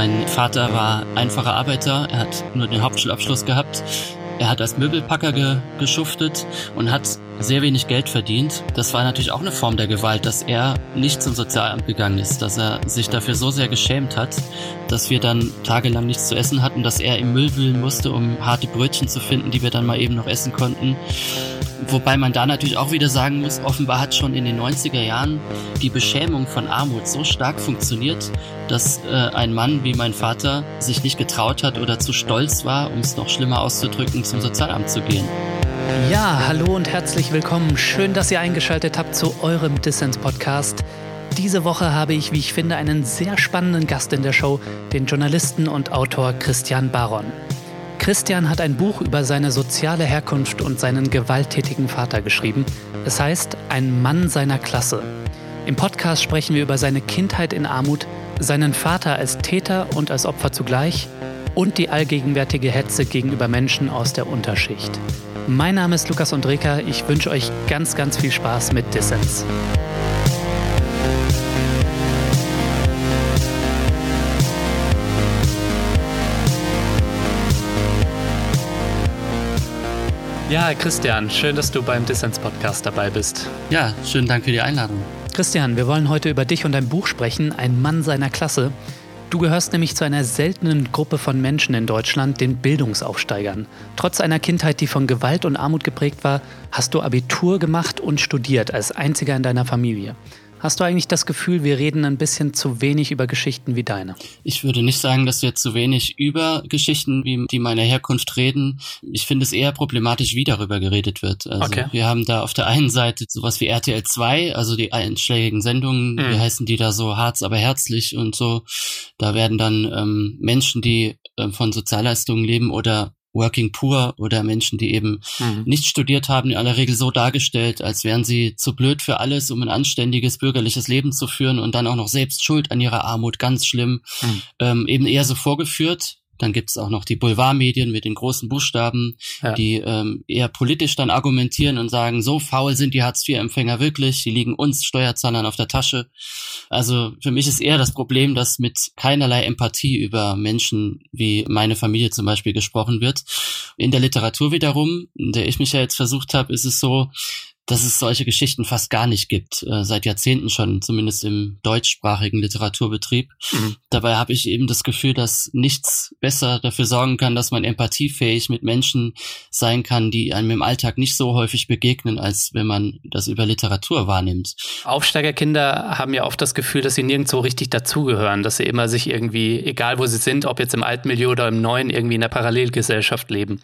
Mein Vater war einfacher Arbeiter, er hat nur den Hauptschulabschluss gehabt. Er hat als Möbelpacker ge geschuftet und hat sehr wenig Geld verdient. Das war natürlich auch eine Form der Gewalt, dass er nicht zum Sozialamt gegangen ist, dass er sich dafür so sehr geschämt hat, dass wir dann tagelang nichts zu essen hatten, dass er im Müll wühlen musste, um harte Brötchen zu finden, die wir dann mal eben noch essen konnten. Wobei man da natürlich auch wieder sagen muss, offenbar hat schon in den 90er Jahren die Beschämung von Armut so stark funktioniert, dass äh, ein Mann wie mein Vater sich nicht getraut hat oder zu stolz war, um es noch schlimmer auszudrücken, zum Sozialamt zu gehen. Ja, hallo und herzlich willkommen. Schön, dass ihr eingeschaltet habt zu eurem Dissens-Podcast. Diese Woche habe ich, wie ich finde, einen sehr spannenden Gast in der Show, den Journalisten und Autor Christian Baron. Christian hat ein Buch über seine soziale Herkunft und seinen gewalttätigen Vater geschrieben. Es heißt Ein Mann seiner Klasse. Im Podcast sprechen wir über seine Kindheit in Armut, seinen Vater als Täter und als Opfer zugleich und die allgegenwärtige Hetze gegenüber Menschen aus der Unterschicht. Mein Name ist Lukas Andreka. Ich wünsche euch ganz, ganz viel Spaß mit Dissens. Ja, Christian, schön, dass du beim Dissens-Podcast dabei bist. Ja, schönen Dank für die Einladung. Christian, wir wollen heute über dich und dein Buch sprechen, Ein Mann seiner Klasse. Du gehörst nämlich zu einer seltenen Gruppe von Menschen in Deutschland, den Bildungsaufsteigern. Trotz einer Kindheit, die von Gewalt und Armut geprägt war, hast du Abitur gemacht und studiert als einziger in deiner Familie. Hast du eigentlich das Gefühl, wir reden ein bisschen zu wenig über Geschichten wie deine? Ich würde nicht sagen, dass wir zu wenig über Geschichten wie die meiner Herkunft reden. Ich finde es eher problematisch, wie darüber geredet wird. Also okay. wir haben da auf der einen Seite sowas wie RTL 2, also die einschlägigen Sendungen, mhm. wie heißen die da so Harz, aber herzlich und so. Da werden dann ähm, Menschen, die äh, von Sozialleistungen leben oder Working Poor oder Menschen, die eben mhm. nicht studiert haben, in aller Regel so dargestellt, als wären sie zu blöd für alles, um ein anständiges bürgerliches Leben zu führen und dann auch noch selbst schuld an ihrer Armut, ganz schlimm, mhm. ähm, eben eher so vorgeführt. Dann gibt's auch noch die Boulevardmedien mit den großen Buchstaben, ja. die ähm, eher politisch dann argumentieren und sagen, so faul sind die Hartz-IV-Empfänger wirklich, die liegen uns Steuerzahlern auf der Tasche. Also für mich ist eher das Problem, dass mit keinerlei Empathie über Menschen wie meine Familie zum Beispiel gesprochen wird. In der Literatur wiederum, in der ich mich ja jetzt versucht habe, ist es so, dass es solche Geschichten fast gar nicht gibt, äh, seit Jahrzehnten schon, zumindest im deutschsprachigen Literaturbetrieb. Mhm. Dabei habe ich eben das Gefühl, dass nichts besser dafür sorgen kann, dass man empathiefähig mit Menschen sein kann, die einem im Alltag nicht so häufig begegnen, als wenn man das über Literatur wahrnimmt. Aufsteigerkinder haben ja oft das Gefühl, dass sie nirgendwo richtig dazugehören, dass sie immer sich irgendwie, egal wo sie sind, ob jetzt im alten Milieu oder im neuen, irgendwie in der Parallelgesellschaft leben.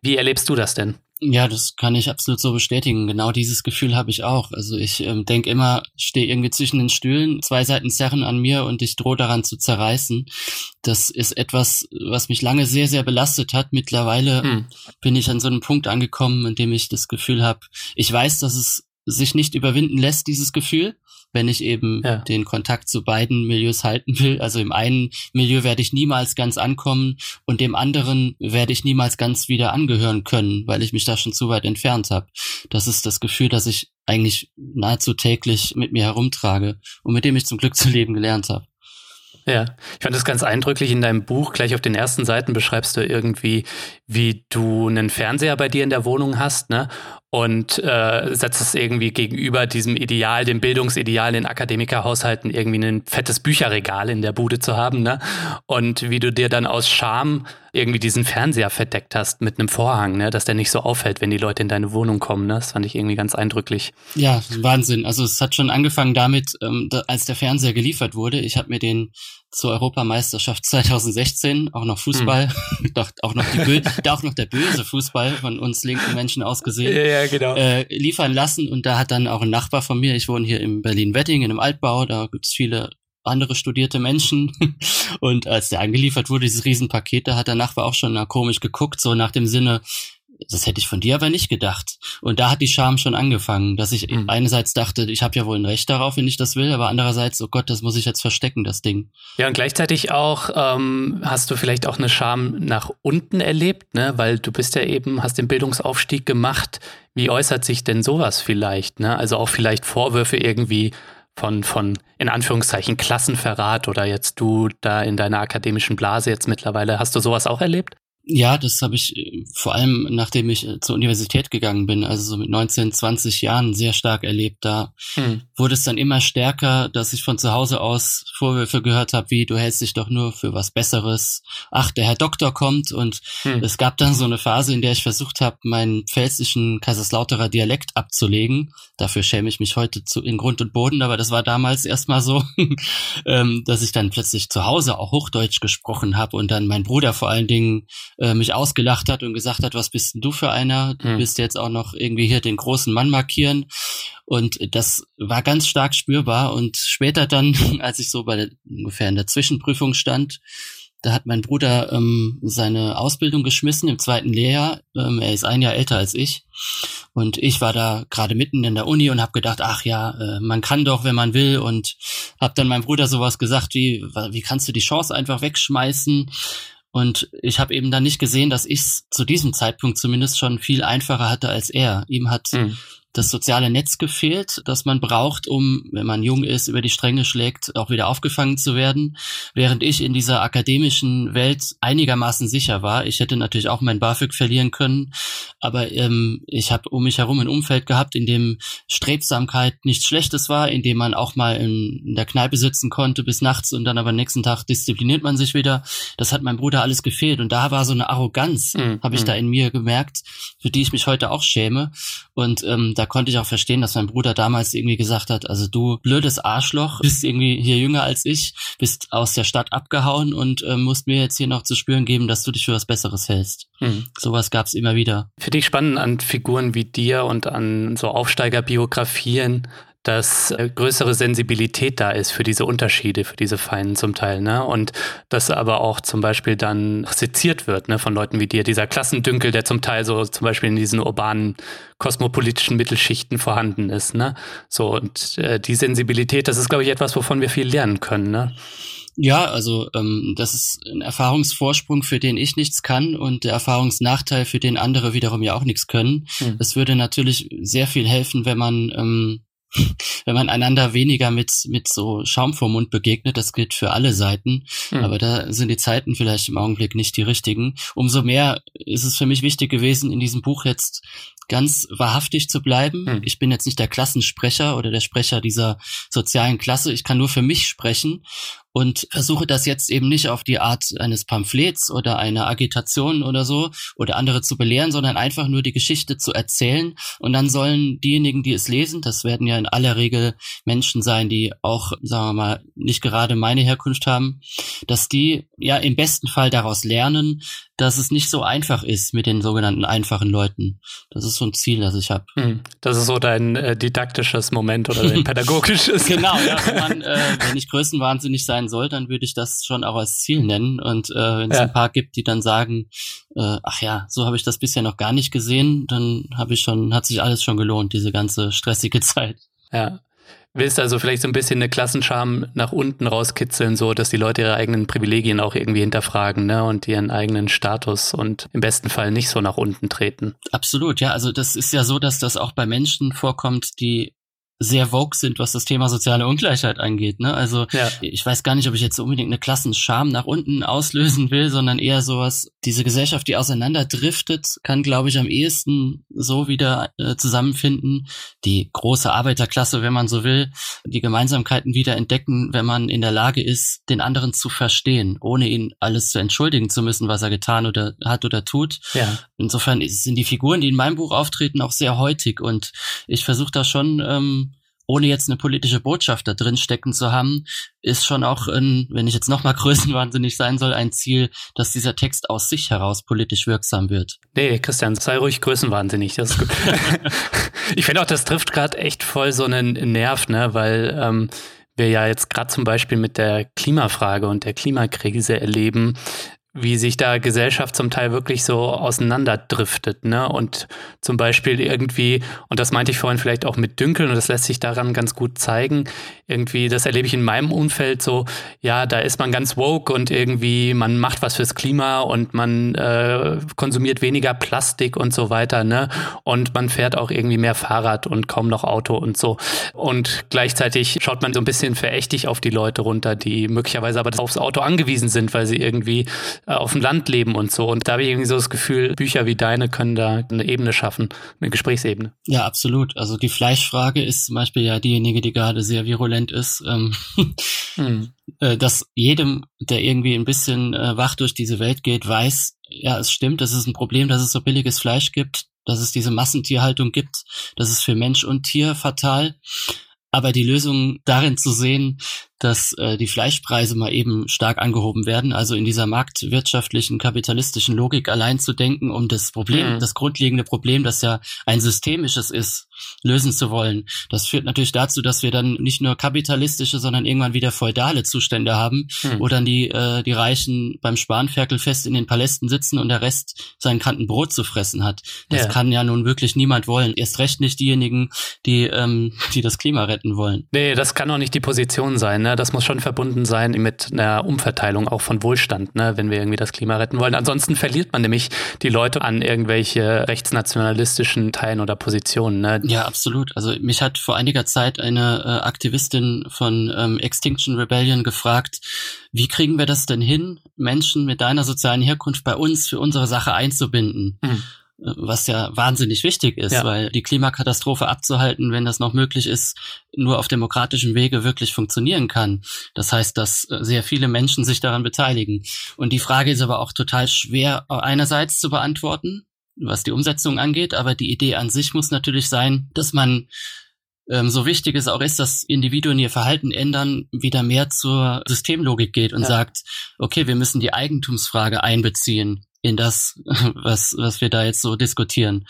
Wie erlebst du das denn? Ja, das kann ich absolut so bestätigen. Genau dieses Gefühl habe ich auch. Also ich ähm, denke immer, stehe irgendwie zwischen den Stühlen, zwei Seiten zerren an mir und ich drohe daran zu zerreißen. Das ist etwas, was mich lange sehr, sehr belastet hat. Mittlerweile hm. bin ich an so einem Punkt angekommen, in dem ich das Gefühl habe, ich weiß, dass es sich nicht überwinden lässt, dieses Gefühl wenn ich eben ja. den Kontakt zu beiden Milieus halten will. Also im einen Milieu werde ich niemals ganz ankommen und dem anderen werde ich niemals ganz wieder angehören können, weil ich mich da schon zu weit entfernt habe. Das ist das Gefühl, das ich eigentlich nahezu täglich mit mir herumtrage und mit dem ich zum Glück zu leben gelernt habe. Ja, ich fand das ganz eindrücklich in deinem Buch. Gleich auf den ersten Seiten beschreibst du irgendwie, wie du einen Fernseher bei dir in der Wohnung hast, ne? Und äh, setzt es irgendwie gegenüber diesem Ideal, dem Bildungsideal in Akademikerhaushalten irgendwie ein fettes Bücherregal in der Bude zu haben, ne? Und wie du dir dann aus Scham irgendwie diesen Fernseher verdeckt hast mit einem Vorhang, ne, dass der nicht so auffällt, wenn die Leute in deine Wohnung kommen, ne? Das fand ich irgendwie ganz eindrücklich. Ja, Wahnsinn. Also es hat schon angefangen damit, ähm, da, als der Fernseher geliefert wurde. Ich habe mir den zur Europameisterschaft 2016, auch noch Fußball, hm. doch auch noch die Bö auch noch der böse Fußball von uns linken Menschen aus gesehen, ja, genau. äh, liefern lassen. Und da hat dann auch ein Nachbar von mir, ich wohne hier in Berlin-Wedding, in einem Altbau, da gibt's viele andere studierte Menschen. Und als der angeliefert wurde, dieses Riesenpaket, da hat der Nachbar auch schon komisch geguckt, so nach dem Sinne, das hätte ich von dir aber nicht gedacht. Und da hat die Scham schon angefangen, dass ich mhm. einerseits dachte, ich habe ja wohl ein Recht darauf, wenn ich das will, aber andererseits, oh Gott, das muss ich jetzt verstecken, das Ding. Ja, und gleichzeitig auch ähm, hast du vielleicht auch eine Scham nach unten erlebt, ne? weil du bist ja eben, hast den Bildungsaufstieg gemacht. Wie äußert sich denn sowas vielleicht? Ne? Also auch vielleicht Vorwürfe irgendwie von, von in Anführungszeichen Klassenverrat oder jetzt du da in deiner akademischen Blase jetzt mittlerweile. Hast du sowas auch erlebt? Ja, das habe ich äh, vor allem, nachdem ich äh, zur Universität gegangen bin, also so mit 19, 20 Jahren sehr stark erlebt. Da hm. wurde es dann immer stärker, dass ich von zu Hause aus Vorwürfe gehört habe, wie du hältst dich doch nur für was Besseres. Ach, der Herr Doktor kommt und hm. es gab dann so eine Phase, in der ich versucht habe, meinen pfälzischen Kaiserslauterer Dialekt abzulegen. Dafür schäme ich mich heute zu, in Grund und Boden, aber das war damals erstmal so, ähm, dass ich dann plötzlich zu Hause auch Hochdeutsch gesprochen habe und dann mein Bruder vor allen Dingen äh, mich ausgelacht hat und gesagt hat, was bist denn du für einer? Du hm. bist jetzt auch noch irgendwie hier den großen Mann markieren. Und das war ganz stark spürbar. Und später dann, als ich so bei der, ungefähr in der Zwischenprüfung stand, da hat mein Bruder ähm, seine Ausbildung geschmissen im zweiten Lehrjahr. Ähm, er ist ein Jahr älter als ich. Und ich war da gerade mitten in der Uni und habe gedacht, ach ja, äh, man kann doch, wenn man will. Und habe dann meinem Bruder sowas gesagt wie, wie kannst du die Chance einfach wegschmeißen? Und ich habe eben dann nicht gesehen, dass ich zu diesem Zeitpunkt zumindest schon viel einfacher hatte als er. Ihm hat mhm das soziale Netz gefehlt, das man braucht, um, wenn man jung ist, über die Stränge schlägt, auch wieder aufgefangen zu werden. Während ich in dieser akademischen Welt einigermaßen sicher war. Ich hätte natürlich auch mein BAföG verlieren können, aber ähm, ich habe um mich herum ein Umfeld gehabt, in dem Strebsamkeit nichts Schlechtes war, in dem man auch mal in, in der Kneipe sitzen konnte bis nachts und dann aber nächsten Tag diszipliniert man sich wieder. Das hat meinem Bruder alles gefehlt und da war so eine Arroganz, mhm. habe ich da in mir gemerkt, für die ich mich heute auch schäme. Und ähm, da konnte ich auch verstehen, dass mein Bruder damals irgendwie gesagt hat, also du blödes Arschloch, bist irgendwie hier jünger als ich, bist aus der Stadt abgehauen und äh, musst mir jetzt hier noch zu spüren geben, dass du dich für was Besseres hältst. Mhm. Sowas gab es immer wieder. Finde ich spannend an Figuren wie dir und an so Aufsteigerbiografien, dass äh, größere Sensibilität da ist für diese Unterschiede, für diese Feinen zum Teil, ne? Und dass aber auch zum Beispiel dann seziert wird, ne, von Leuten wie dir, dieser Klassendünkel, der zum Teil so zum Beispiel in diesen urbanen, kosmopolitischen Mittelschichten vorhanden ist, ne? So, und äh, die Sensibilität, das ist, glaube ich, etwas, wovon wir viel lernen können, ne? Ja, also ähm, das ist ein Erfahrungsvorsprung, für den ich nichts kann und der Erfahrungsnachteil, für den andere wiederum ja auch nichts können. Es würde natürlich sehr viel helfen, wenn man ähm, wenn man einander weniger mit, mit so Schaum vor Mund begegnet, das gilt für alle Seiten, mhm. aber da sind die Zeiten vielleicht im Augenblick nicht die richtigen. Umso mehr ist es für mich wichtig gewesen, in diesem Buch jetzt ganz wahrhaftig zu bleiben. Mhm. Ich bin jetzt nicht der Klassensprecher oder der Sprecher dieser sozialen Klasse. Ich kann nur für mich sprechen und versuche das jetzt eben nicht auf die Art eines Pamphlets oder einer Agitation oder so oder andere zu belehren, sondern einfach nur die Geschichte zu erzählen. Und dann sollen diejenigen, die es lesen, das werden ja in aller Regel Menschen sein, die auch, sagen wir mal, nicht gerade meine Herkunft haben, dass die ja im besten Fall daraus lernen, dass es nicht so einfach ist mit den sogenannten einfachen Leuten. Das ist so ein Ziel, das ich habe. Hm. Das ist so dein äh, didaktisches Moment oder dein pädagogisches. genau, ja, wenn, man, äh, wenn ich größenwahnsinnig sein soll, dann würde ich das schon auch als Ziel nennen. Und äh, wenn es ja. ein paar gibt, die dann sagen, äh, ach ja, so habe ich das bisher noch gar nicht gesehen, dann habe ich schon, hat sich alles schon gelohnt, diese ganze stressige Zeit. Ja. Willst also vielleicht so ein bisschen eine Klassenscham nach unten rauskitzeln, so dass die Leute ihre eigenen Privilegien auch irgendwie hinterfragen, ne, und ihren eigenen Status und im besten Fall nicht so nach unten treten. Absolut, ja. Also das ist ja so, dass das auch bei Menschen vorkommt, die sehr vogue sind, was das Thema soziale Ungleichheit angeht. Ne? Also ja. ich weiß gar nicht, ob ich jetzt unbedingt eine Klassenscham nach unten auslösen will, sondern eher sowas, diese Gesellschaft, die auseinanderdriftet, kann, glaube ich, am ehesten so wieder äh, zusammenfinden. Die große Arbeiterklasse, wenn man so will, die Gemeinsamkeiten wieder entdecken, wenn man in der Lage ist, den anderen zu verstehen, ohne ihn alles zu entschuldigen zu müssen, was er getan oder hat oder tut. Ja. Insofern sind die Figuren, die in meinem Buch auftreten, auch sehr heutig und ich versuche da schon ähm, ohne jetzt eine politische Botschaft da drin stecken zu haben, ist schon auch, ein, wenn ich jetzt nochmal größenwahnsinnig sein soll, ein Ziel, dass dieser Text aus sich heraus politisch wirksam wird. Nee, Christian, sei ruhig größenwahnsinnig. Das ist gut. ich finde auch, das trifft gerade echt voll so einen Nerv, ne, weil ähm, wir ja jetzt gerade zum Beispiel mit der Klimafrage und der Klimakrise erleben, wie sich da Gesellschaft zum Teil wirklich so auseinanderdriftet, ne? Und zum Beispiel irgendwie, und das meinte ich vorhin vielleicht auch mit Dünkeln, und das lässt sich daran ganz gut zeigen, irgendwie, das erlebe ich in meinem Umfeld so, ja, da ist man ganz woke und irgendwie, man macht was fürs Klima und man äh, konsumiert weniger Plastik und so weiter, ne? Und man fährt auch irgendwie mehr Fahrrad und kaum noch Auto und so. Und gleichzeitig schaut man so ein bisschen verächtig auf die Leute runter, die möglicherweise aber aufs Auto angewiesen sind, weil sie irgendwie auf dem Land leben und so. Und da habe ich irgendwie so das Gefühl, Bücher wie deine können da eine Ebene schaffen, eine Gesprächsebene. Ja, absolut. Also die Fleischfrage ist zum Beispiel ja diejenige, die gerade sehr virulent ist. Ähm, hm. Äh, dass jedem, der irgendwie ein bisschen äh, wach durch diese Welt geht, weiß, ja, es stimmt, es ist ein Problem, dass es so billiges Fleisch gibt, dass es diese Massentierhaltung gibt, das ist für Mensch und Tier fatal. Aber die Lösung darin zu sehen, dass äh, die Fleischpreise mal eben stark angehoben werden, also in dieser marktwirtschaftlichen, kapitalistischen Logik allein zu denken, um das Problem, mhm. das grundlegende Problem, das ja ein systemisches ist, lösen zu wollen. Das führt natürlich dazu, dass wir dann nicht nur kapitalistische, sondern irgendwann wieder feudale Zustände haben, mhm. wo dann die, äh, die Reichen beim Spanferkel fest in den Palästen sitzen und der Rest seinen Kanten Brot zu fressen hat. Das ja. kann ja nun wirklich niemand wollen. Erst recht nicht diejenigen, die, ähm, die das Klima retten wollen. Nee, das kann auch nicht die Position sein. Ne? Ne? Das muss schon verbunden sein mit einer Umverteilung auch von Wohlstand, ne? wenn wir irgendwie das Klima retten wollen. Ansonsten verliert man nämlich die Leute an irgendwelche rechtsnationalistischen Teilen oder Positionen. Ne? Ja, absolut. Also mich hat vor einiger Zeit eine äh, Aktivistin von ähm, Extinction Rebellion gefragt, wie kriegen wir das denn hin, Menschen mit deiner sozialen Herkunft bei uns für unsere Sache einzubinden? Mhm was ja wahnsinnig wichtig ist, ja. weil die Klimakatastrophe abzuhalten, wenn das noch möglich ist, nur auf demokratischem Wege wirklich funktionieren kann. Das heißt, dass sehr viele Menschen sich daran beteiligen. Und die Frage ist aber auch total schwer einerseits zu beantworten, was die Umsetzung angeht, aber die Idee an sich muss natürlich sein, dass man ähm, so wichtig es auch ist, dass Individuen ihr Verhalten ändern, wieder mehr zur Systemlogik geht und ja. sagt, okay, wir müssen die Eigentumsfrage einbeziehen in das, was, was wir da jetzt so diskutieren.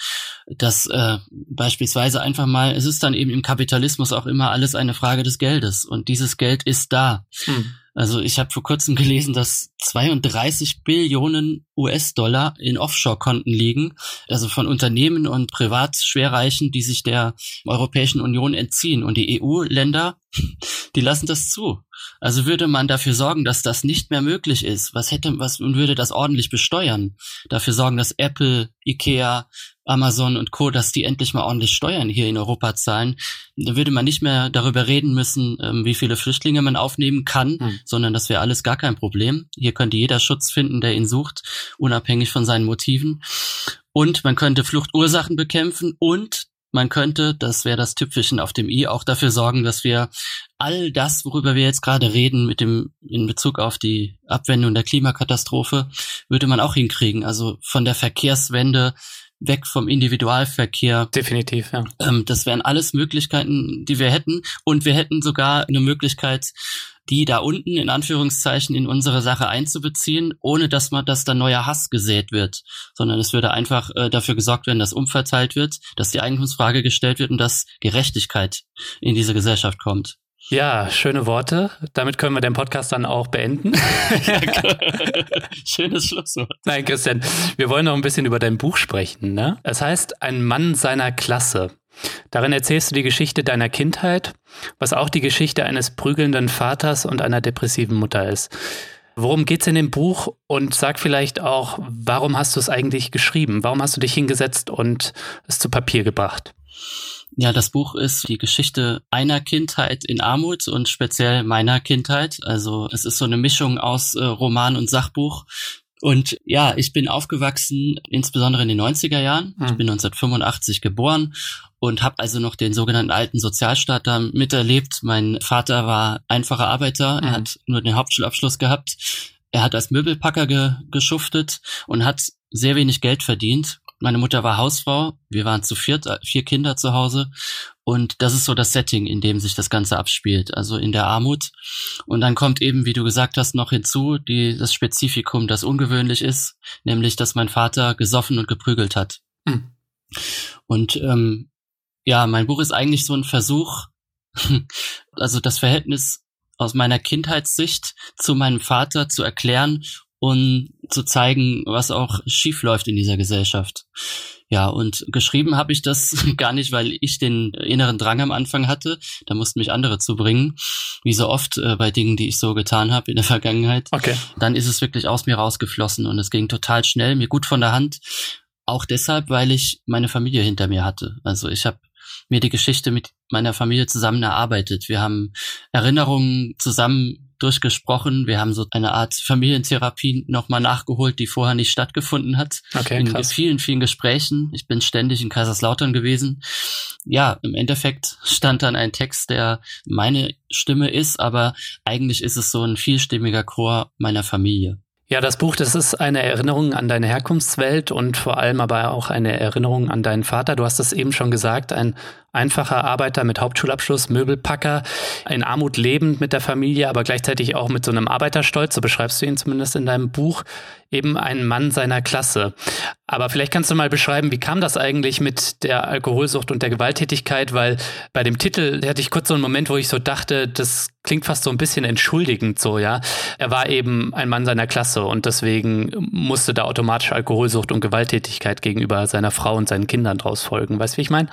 Das äh, beispielsweise einfach mal, es ist dann eben im Kapitalismus auch immer alles eine Frage des Geldes und dieses Geld ist da. Hm. Also ich habe vor kurzem gelesen, dass 32 Billionen US-Dollar in Offshore-Konten liegen, also von Unternehmen und Privatschwerreichen, die sich der Europäischen Union entziehen. Und die EU-Länder, die lassen das zu. Also würde man dafür sorgen, dass das nicht mehr möglich ist. Was hätte, was und würde das ordentlich besteuern? Dafür sorgen, dass Apple, Ikea, Amazon und Co., dass die endlich mal ordentlich Steuern hier in Europa zahlen, dann würde man nicht mehr darüber reden müssen, ähm, wie viele Flüchtlinge man aufnehmen kann, hm. sondern das wäre alles gar kein Problem. Hier könnte jeder Schutz finden, der ihn sucht, unabhängig von seinen Motiven. Und man könnte Fluchtursachen bekämpfen und man könnte, das wäre das Tüpfelchen auf dem i, auch dafür sorgen, dass wir all das, worüber wir jetzt gerade reden, mit dem in Bezug auf die Abwendung der Klimakatastrophe, würde man auch hinkriegen. Also von der Verkehrswende weg vom Individualverkehr. Definitiv, ja. Ähm, das wären alles Möglichkeiten, die wir hätten. Und wir hätten sogar eine Möglichkeit, die da unten in Anführungszeichen in unsere Sache einzubeziehen, ohne dass man, dass da neuer Hass gesät wird, sondern es würde einfach äh, dafür gesorgt werden, dass umverteilt wird, dass die Eigentumsfrage gestellt wird und dass Gerechtigkeit in diese Gesellschaft kommt. Ja, schöne Worte. Damit können wir den Podcast dann auch beenden. Schönes Schlusswort. Nein, Christian, wir wollen noch ein bisschen über dein Buch sprechen. Ne? Es heißt Ein Mann seiner Klasse. Darin erzählst du die Geschichte deiner Kindheit, was auch die Geschichte eines prügelnden Vaters und einer depressiven Mutter ist. Worum geht's in dem Buch und sag vielleicht auch, warum hast du es eigentlich geschrieben? Warum hast du dich hingesetzt und es zu Papier gebracht? Ja, das Buch ist die Geschichte einer Kindheit in Armut und speziell meiner Kindheit. Also es ist so eine Mischung aus äh, Roman und Sachbuch. Und ja, ich bin aufgewachsen, insbesondere in den 90er Jahren. Hm. Ich bin 1985 geboren und habe also noch den sogenannten alten Sozialstaat da miterlebt. Mein Vater war einfacher Arbeiter, hm. er hat nur den Hauptschulabschluss gehabt. Er hat als Möbelpacker ge geschuftet und hat sehr wenig Geld verdient meine Mutter war Hausfrau, wir waren zu viert, äh, vier Kinder zu Hause und das ist so das Setting, in dem sich das Ganze abspielt, also in der Armut. Und dann kommt eben, wie du gesagt hast, noch hinzu, die, das Spezifikum, das ungewöhnlich ist, nämlich, dass mein Vater gesoffen und geprügelt hat. Hm. Und ähm, ja, mein Buch ist eigentlich so ein Versuch, also das Verhältnis aus meiner Kindheitssicht zu meinem Vater zu erklären um zu zeigen, was auch schief läuft in dieser Gesellschaft. Ja, und geschrieben habe ich das gar nicht, weil ich den inneren Drang am Anfang hatte. Da mussten mich andere zubringen, wie so oft äh, bei Dingen, die ich so getan habe in der Vergangenheit. Okay. Dann ist es wirklich aus mir rausgeflossen und es ging total schnell, mir gut von der Hand. Auch deshalb, weil ich meine Familie hinter mir hatte. Also ich habe mir die Geschichte mit meiner Familie zusammen erarbeitet. Wir haben Erinnerungen zusammen durchgesprochen. Wir haben so eine Art Familientherapie nochmal nachgeholt, die vorher nicht stattgefunden hat. Okay, in vielen, vielen Gesprächen. Ich bin ständig in Kaiserslautern gewesen. Ja, im Endeffekt stand dann ein Text, der meine Stimme ist, aber eigentlich ist es so ein vielstimmiger Chor meiner Familie. Ja, das Buch, das ist eine Erinnerung an deine Herkunftswelt und vor allem aber auch eine Erinnerung an deinen Vater. Du hast es eben schon gesagt, ein einfacher Arbeiter mit Hauptschulabschluss, Möbelpacker, in Armut lebend mit der Familie, aber gleichzeitig auch mit so einem Arbeiterstolz, so beschreibst du ihn zumindest in deinem Buch, eben ein Mann seiner Klasse. Aber vielleicht kannst du mal beschreiben, wie kam das eigentlich mit der Alkoholsucht und der Gewalttätigkeit, weil bei dem Titel hatte ich kurz so einen Moment, wo ich so dachte, das klingt fast so ein bisschen entschuldigend so, ja. Er war eben ein Mann seiner Klasse und deswegen musste da automatisch Alkoholsucht und Gewalttätigkeit gegenüber seiner Frau und seinen Kindern draus folgen. Weißt du, wie ich meine?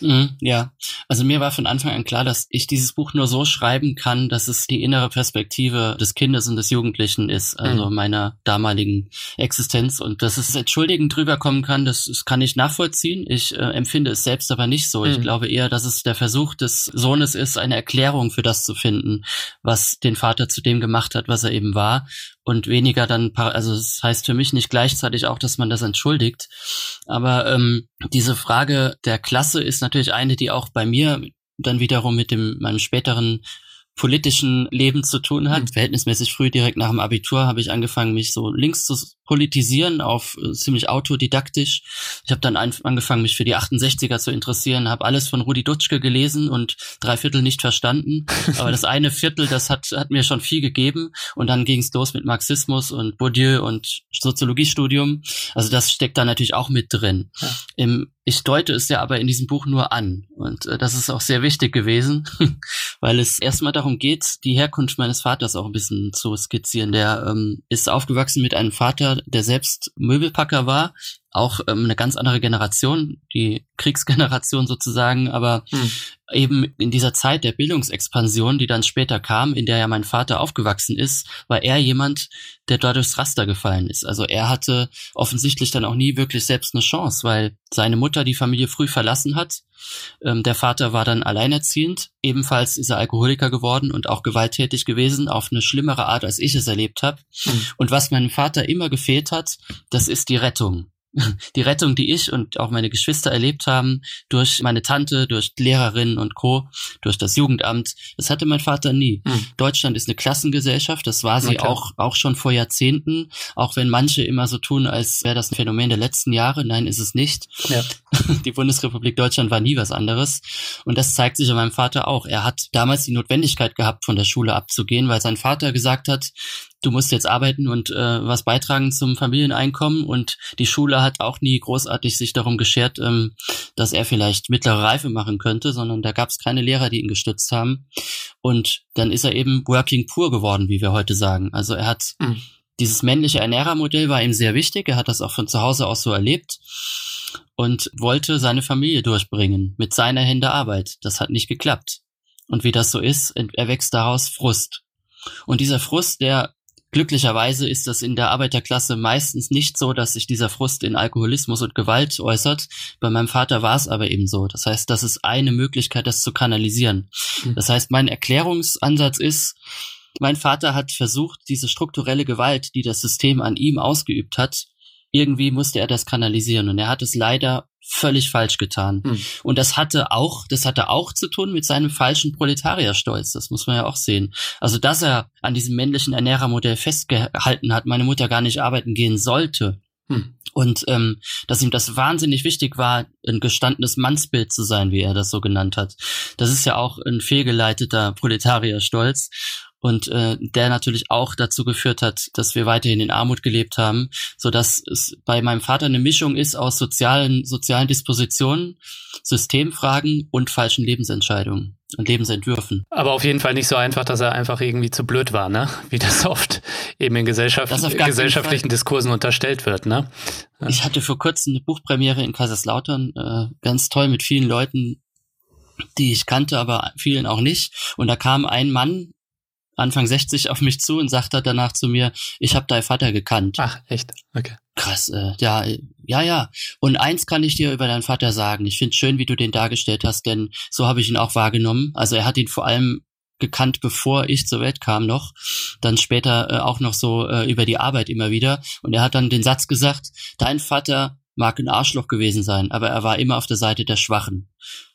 Mhm. Ja, also mir war von Anfang an klar, dass ich dieses Buch nur so schreiben kann, dass es die innere Perspektive des Kindes und des Jugendlichen ist, also mhm. meiner damaligen Existenz und dass es entschuldigend drüber kommen kann, das, das kann ich nachvollziehen. Ich äh, empfinde es selbst aber nicht so. Mhm. Ich glaube eher, dass es der Versuch des Sohnes ist, eine Erklärung für das zu finden, was den Vater zu dem gemacht hat, was er eben war und weniger dann, also das heißt für mich nicht gleichzeitig auch, dass man das entschuldigt. Aber ähm, diese Frage der Klasse ist natürlich eine, die auch bei mir dann wiederum mit dem meinem späteren politischen Leben zu tun hat. Mhm. Verhältnismäßig früh, direkt nach dem Abitur, habe ich angefangen, mich so links zu politisieren, auf äh, ziemlich autodidaktisch. Ich habe dann angefangen, mich für die 68er zu interessieren, habe alles von Rudi Dutschke gelesen und drei Viertel nicht verstanden. Aber das eine Viertel, das hat, hat mir schon viel gegeben. Und dann ging es los mit Marxismus und Bourdieu und Soziologiestudium. Also das steckt da natürlich auch mit drin. Ja. Im, ich deute es ja aber in diesem Buch nur an. Und äh, das ist auch sehr wichtig gewesen, weil es erstmal darum geht, die Herkunft meines Vaters auch ein bisschen zu skizzieren. Der ähm, ist aufgewachsen mit einem Vater, der selbst Möbelpacker war, auch ähm, eine ganz andere Generation, die Kriegsgeneration sozusagen, aber hm. eben in dieser Zeit der Bildungsexpansion, die dann später kam, in der ja mein Vater aufgewachsen ist, war er jemand, der dort durchs Raster gefallen ist. Also er hatte offensichtlich dann auch nie wirklich selbst eine Chance, weil seine Mutter die Familie früh verlassen hat. Ähm, der Vater war dann alleinerziehend. Ebenfalls ist er Alkoholiker geworden und auch gewalttätig gewesen, auf eine schlimmere Art, als ich es erlebt habe. Hm. Und was meinem Vater immer gefehlt hat, das ist die Rettung die Rettung, die ich und auch meine Geschwister erlebt haben, durch meine Tante, durch Lehrerinnen und Co., durch das Jugendamt, das hatte mein Vater nie. Hm. Deutschland ist eine Klassengesellschaft, das war sie auch, auch schon vor Jahrzehnten, auch wenn manche immer so tun, als wäre das ein Phänomen der letzten Jahre. Nein, ist es nicht. Ja. Die Bundesrepublik Deutschland war nie was anderes. Und das zeigt sich an meinem Vater auch. Er hat damals die Notwendigkeit gehabt, von der Schule abzugehen, weil sein Vater gesagt hat, du musst jetzt arbeiten und äh, was beitragen zum Familieneinkommen und die Schule hat auch nie großartig sich darum geschert, ähm, dass er vielleicht mittlere Reife machen könnte, sondern da gab es keine Lehrer, die ihn gestützt haben und dann ist er eben working poor geworden, wie wir heute sagen. Also er hat mhm. dieses männliche Ernährermodell war ihm sehr wichtig, er hat das auch von zu Hause aus so erlebt und wollte seine Familie durchbringen mit seiner Hände Arbeit. Das hat nicht geklappt. Und wie das so ist, erwächst daraus Frust. Und dieser Frust, der Glücklicherweise ist das in der Arbeiterklasse meistens nicht so, dass sich dieser Frust in Alkoholismus und Gewalt äußert. Bei meinem Vater war es aber eben so. Das heißt, das ist eine Möglichkeit, das zu kanalisieren. Mhm. Das heißt, mein Erklärungsansatz ist, mein Vater hat versucht, diese strukturelle Gewalt, die das System an ihm ausgeübt hat, irgendwie musste er das kanalisieren und er hat es leider völlig falsch getan. Hm. Und das hatte auch, das hatte auch zu tun mit seinem falschen Proletarierstolz. Das muss man ja auch sehen. Also, dass er an diesem männlichen Ernährermodell festgehalten hat, meine Mutter gar nicht arbeiten gehen sollte. Hm. Und ähm, dass ihm das wahnsinnig wichtig war, ein gestandenes Mannsbild zu sein, wie er das so genannt hat. Das ist ja auch ein fehlgeleiteter Proletarierstolz. Und äh, der natürlich auch dazu geführt hat, dass wir weiterhin in Armut gelebt haben, so dass es bei meinem Vater eine Mischung ist aus sozialen sozialen Dispositionen, Systemfragen und falschen Lebensentscheidungen und Lebensentwürfen. Aber auf jeden Fall nicht so einfach, dass er einfach irgendwie zu blöd war, ne? Wie das oft eben in Gesellschaft, gesellschaftlichen Diskursen unterstellt wird, ne? Ich hatte vor kurzem eine Buchpremiere in Kaiserslautern, äh, ganz toll mit vielen Leuten, die ich kannte, aber vielen auch nicht. Und da kam ein Mann Anfang 60 auf mich zu und sagte danach zu mir, ich habe deinen Vater gekannt. Ach, echt? Okay. Krass, äh, ja, ja, ja. Und eins kann ich dir über deinen Vater sagen. Ich finde schön, wie du den dargestellt hast, denn so habe ich ihn auch wahrgenommen. Also er hat ihn vor allem gekannt, bevor ich zur Welt kam noch. Dann später äh, auch noch so äh, über die Arbeit immer wieder. Und er hat dann den Satz gesagt, dein Vater mag ein Arschloch gewesen sein, aber er war immer auf der Seite der Schwachen.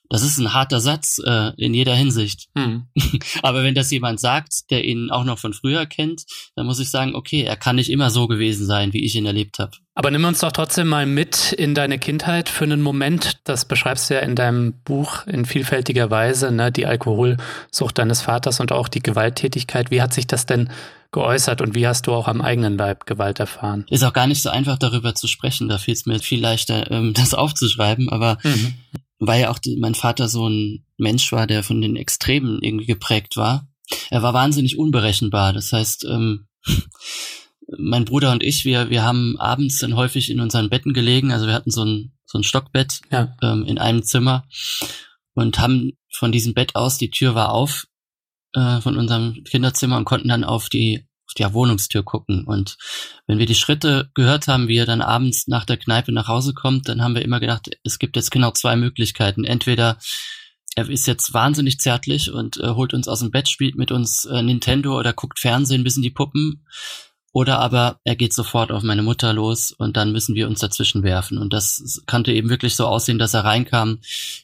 Das ist ein harter Satz äh, in jeder Hinsicht. Hm. Aber wenn das jemand sagt, der ihn auch noch von früher kennt, dann muss ich sagen, okay, er kann nicht immer so gewesen sein, wie ich ihn erlebt habe. Aber nimm uns doch trotzdem mal mit in deine Kindheit für einen Moment. Das beschreibst du ja in deinem Buch in vielfältiger Weise, ne? die Alkoholsucht deines Vaters und auch die Gewalttätigkeit. Wie hat sich das denn geäußert und wie hast du auch am eigenen Leib Gewalt erfahren? Ist auch gar nicht so einfach darüber zu sprechen. Da fiel es mir viel leichter, ähm, das aufzuschreiben. Aber mhm weil ja auch die, mein Vater so ein Mensch war, der von den Extremen irgendwie geprägt war. Er war wahnsinnig unberechenbar. Das heißt, ähm, mein Bruder und ich, wir, wir haben abends dann häufig in unseren Betten gelegen. Also wir hatten so ein, so ein Stockbett ja. ähm, in einem Zimmer und haben von diesem Bett aus, die Tür war auf äh, von unserem Kinderzimmer und konnten dann auf die auf die Wohnungstür gucken. Und wenn wir die Schritte gehört haben, wie er dann abends nach der Kneipe nach Hause kommt, dann haben wir immer gedacht, es gibt jetzt genau zwei Möglichkeiten. Entweder er ist jetzt wahnsinnig zärtlich und äh, holt uns aus dem Bett, spielt mit uns äh, Nintendo oder guckt Fernsehen bis in die Puppen. Oder aber er geht sofort auf meine Mutter los und dann müssen wir uns dazwischen werfen. Und das konnte eben wirklich so aussehen, dass er reinkam,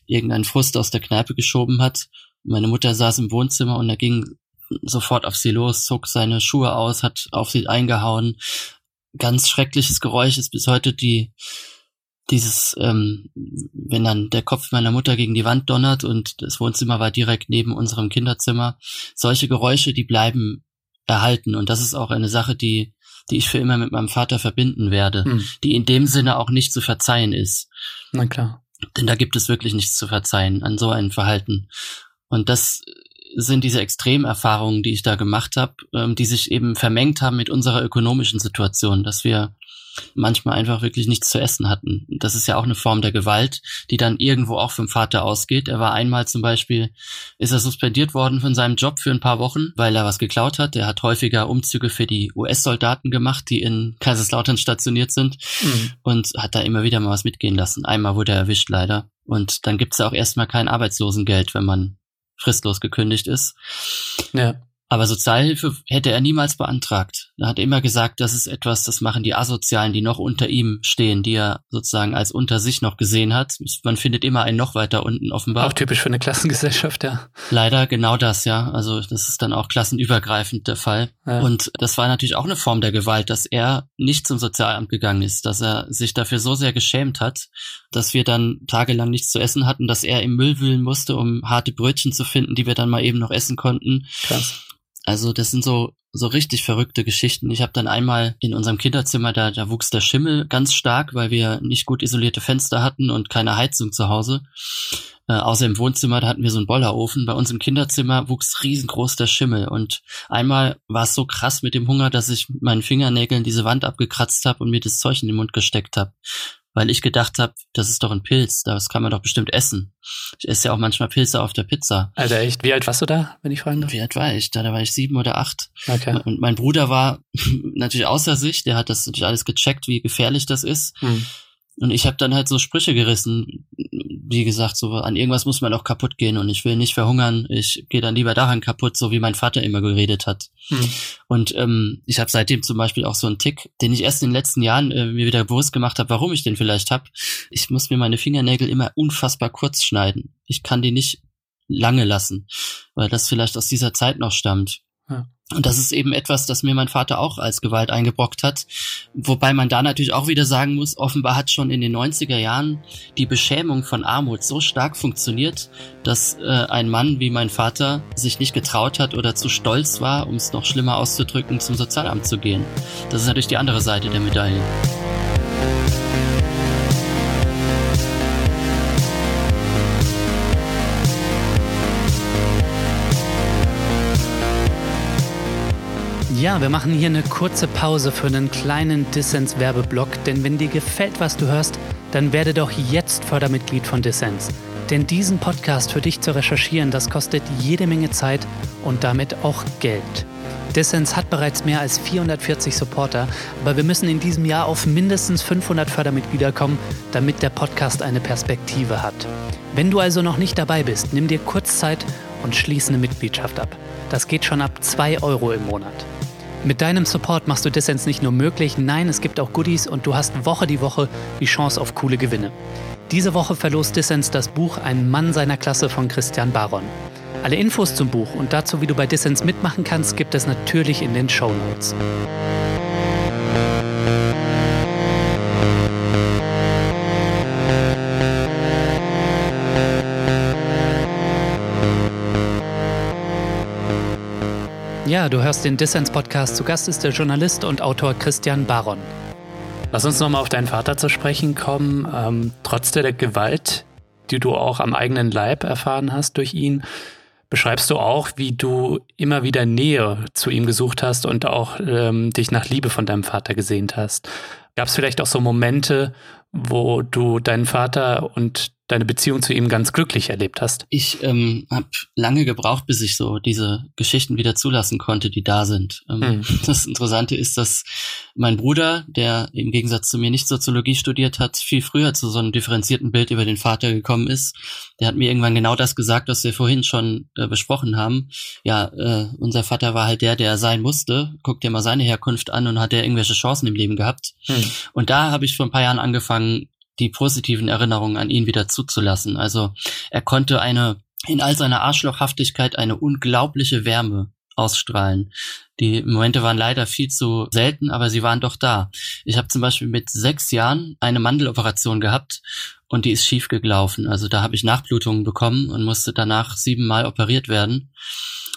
irgendeinen Frust aus der Kneipe geschoben hat. Meine Mutter saß im Wohnzimmer und er ging sofort auf sie los, zog seine Schuhe aus, hat auf sie eingehauen. Ganz schreckliches Geräusch ist bis heute die dieses, ähm, wenn dann der Kopf meiner Mutter gegen die Wand donnert und das Wohnzimmer war direkt neben unserem Kinderzimmer. Solche Geräusche, die bleiben erhalten und das ist auch eine Sache, die die ich für immer mit meinem Vater verbinden werde, hm. die in dem Sinne auch nicht zu verzeihen ist. Na klar. Denn da gibt es wirklich nichts zu verzeihen an so einem Verhalten. Und das sind diese Extremerfahrungen, die ich da gemacht habe, ähm, die sich eben vermengt haben mit unserer ökonomischen Situation, dass wir manchmal einfach wirklich nichts zu essen hatten. Das ist ja auch eine Form der Gewalt, die dann irgendwo auch vom Vater ausgeht. Er war einmal zum Beispiel, ist er suspendiert worden von seinem Job für ein paar Wochen, weil er was geklaut hat. Er hat häufiger Umzüge für die US-Soldaten gemacht, die in Kaiserslautern stationiert sind mhm. und hat da immer wieder mal was mitgehen lassen. Einmal wurde er erwischt leider. Und dann gibt's ja auch erstmal kein Arbeitslosengeld, wenn man fristlos gekündigt ist. Ja. Aber Sozialhilfe hätte er niemals beantragt. Er hat immer gesagt, das ist etwas, das machen die Asozialen, die noch unter ihm stehen, die er sozusagen als unter sich noch gesehen hat. Man findet immer einen noch weiter unten offenbar. Auch typisch für eine Klassengesellschaft, ja. Leider genau das, ja. Also das ist dann auch klassenübergreifend der Fall. Ja. Und das war natürlich auch eine Form der Gewalt, dass er nicht zum Sozialamt gegangen ist, dass er sich dafür so sehr geschämt hat, dass wir dann tagelang nichts zu essen hatten, dass er im Müll wühlen musste, um harte Brötchen zu finden, die wir dann mal eben noch essen konnten. Krass. Also das sind so so richtig verrückte Geschichten. Ich habe dann einmal in unserem Kinderzimmer, da, da wuchs der Schimmel ganz stark, weil wir nicht gut isolierte Fenster hatten und keine Heizung zu Hause. Äh, außer im Wohnzimmer, da hatten wir so einen Bollerofen. Bei uns im Kinderzimmer wuchs riesengroß der Schimmel. Und einmal war es so krass mit dem Hunger, dass ich meinen Fingernägeln diese Wand abgekratzt habe und mir das Zeug in den Mund gesteckt habe weil ich gedacht habe, das ist doch ein Pilz, das kann man doch bestimmt essen. Ich esse ja auch manchmal Pilze auf der Pizza. Alter, echt? Wie alt warst du da, wenn ich fragen darf? Wie alt war ich? Da, da war ich sieben oder acht. Okay. Und mein Bruder war natürlich außer sich, der hat das natürlich alles gecheckt, wie gefährlich das ist. Hm. Und ich habe dann halt so Sprüche gerissen, wie gesagt, so an irgendwas muss man auch kaputt gehen und ich will nicht verhungern, ich gehe dann lieber daran kaputt, so wie mein Vater immer geredet hat. Hm. Und ähm, ich habe seitdem zum Beispiel auch so einen Tick, den ich erst in den letzten Jahren äh, mir wieder bewusst gemacht habe, warum ich den vielleicht habe. Ich muss mir meine Fingernägel immer unfassbar kurz schneiden. Ich kann die nicht lange lassen, weil das vielleicht aus dieser Zeit noch stammt. Ja. Und das ist eben etwas, das mir mein Vater auch als Gewalt eingebrockt hat. Wobei man da natürlich auch wieder sagen muss, offenbar hat schon in den 90er Jahren die Beschämung von Armut so stark funktioniert, dass äh, ein Mann wie mein Vater sich nicht getraut hat oder zu stolz war, um es noch schlimmer auszudrücken, zum Sozialamt zu gehen. Das ist natürlich die andere Seite der Medaille. Ja, wir machen hier eine kurze Pause für einen kleinen Dissens-Werbeblock, denn wenn dir gefällt, was du hörst, dann werde doch jetzt Fördermitglied von Dissens. Denn diesen Podcast für dich zu recherchieren, das kostet jede Menge Zeit und damit auch Geld. Dissens hat bereits mehr als 440 Supporter, aber wir müssen in diesem Jahr auf mindestens 500 Fördermitglieder kommen, damit der Podcast eine Perspektive hat. Wenn du also noch nicht dabei bist, nimm dir kurz Zeit und schließe eine Mitgliedschaft ab. Das geht schon ab 2 Euro im Monat. Mit deinem Support machst du Dissens nicht nur möglich, nein, es gibt auch Goodies und du hast Woche die Woche die Chance auf coole Gewinne. Diese Woche verlost Dissens das Buch Ein Mann seiner Klasse von Christian Baron. Alle Infos zum Buch und dazu, wie du bei Dissens mitmachen kannst, gibt es natürlich in den Show Notes. Ja, du hörst den Dissens-Podcast. Zu Gast ist der Journalist und Autor Christian Baron. Lass uns nochmal auf deinen Vater zu sprechen kommen. Ähm, trotz der Gewalt, die du auch am eigenen Leib erfahren hast durch ihn, beschreibst du auch, wie du immer wieder Nähe zu ihm gesucht hast und auch ähm, dich nach Liebe von deinem Vater gesehnt hast. Gab es vielleicht auch so Momente, wo du deinen Vater und deine Beziehung zu ihm ganz glücklich erlebt hast? Ich ähm, habe lange gebraucht, bis ich so diese Geschichten wieder zulassen konnte, die da sind. Ähm, hm. Das Interessante ist, dass mein Bruder, der im Gegensatz zu mir nicht Soziologie studiert hat, viel früher zu so einem differenzierten Bild über den Vater gekommen ist. Der hat mir irgendwann genau das gesagt, was wir vorhin schon äh, besprochen haben. Ja, äh, unser Vater war halt der, der sein musste. Guck dir mal seine Herkunft an und hat er irgendwelche Chancen im Leben gehabt. Hm. Und da habe ich vor ein paar Jahren angefangen, die positiven Erinnerungen an ihn wieder zuzulassen. Also er konnte eine in all seiner Arschlochhaftigkeit eine unglaubliche Wärme ausstrahlen. Die Momente waren leider viel zu selten, aber sie waren doch da. Ich habe zum Beispiel mit sechs Jahren eine Mandeloperation gehabt und die ist schief gelaufen. Also da habe ich Nachblutungen bekommen und musste danach siebenmal operiert werden.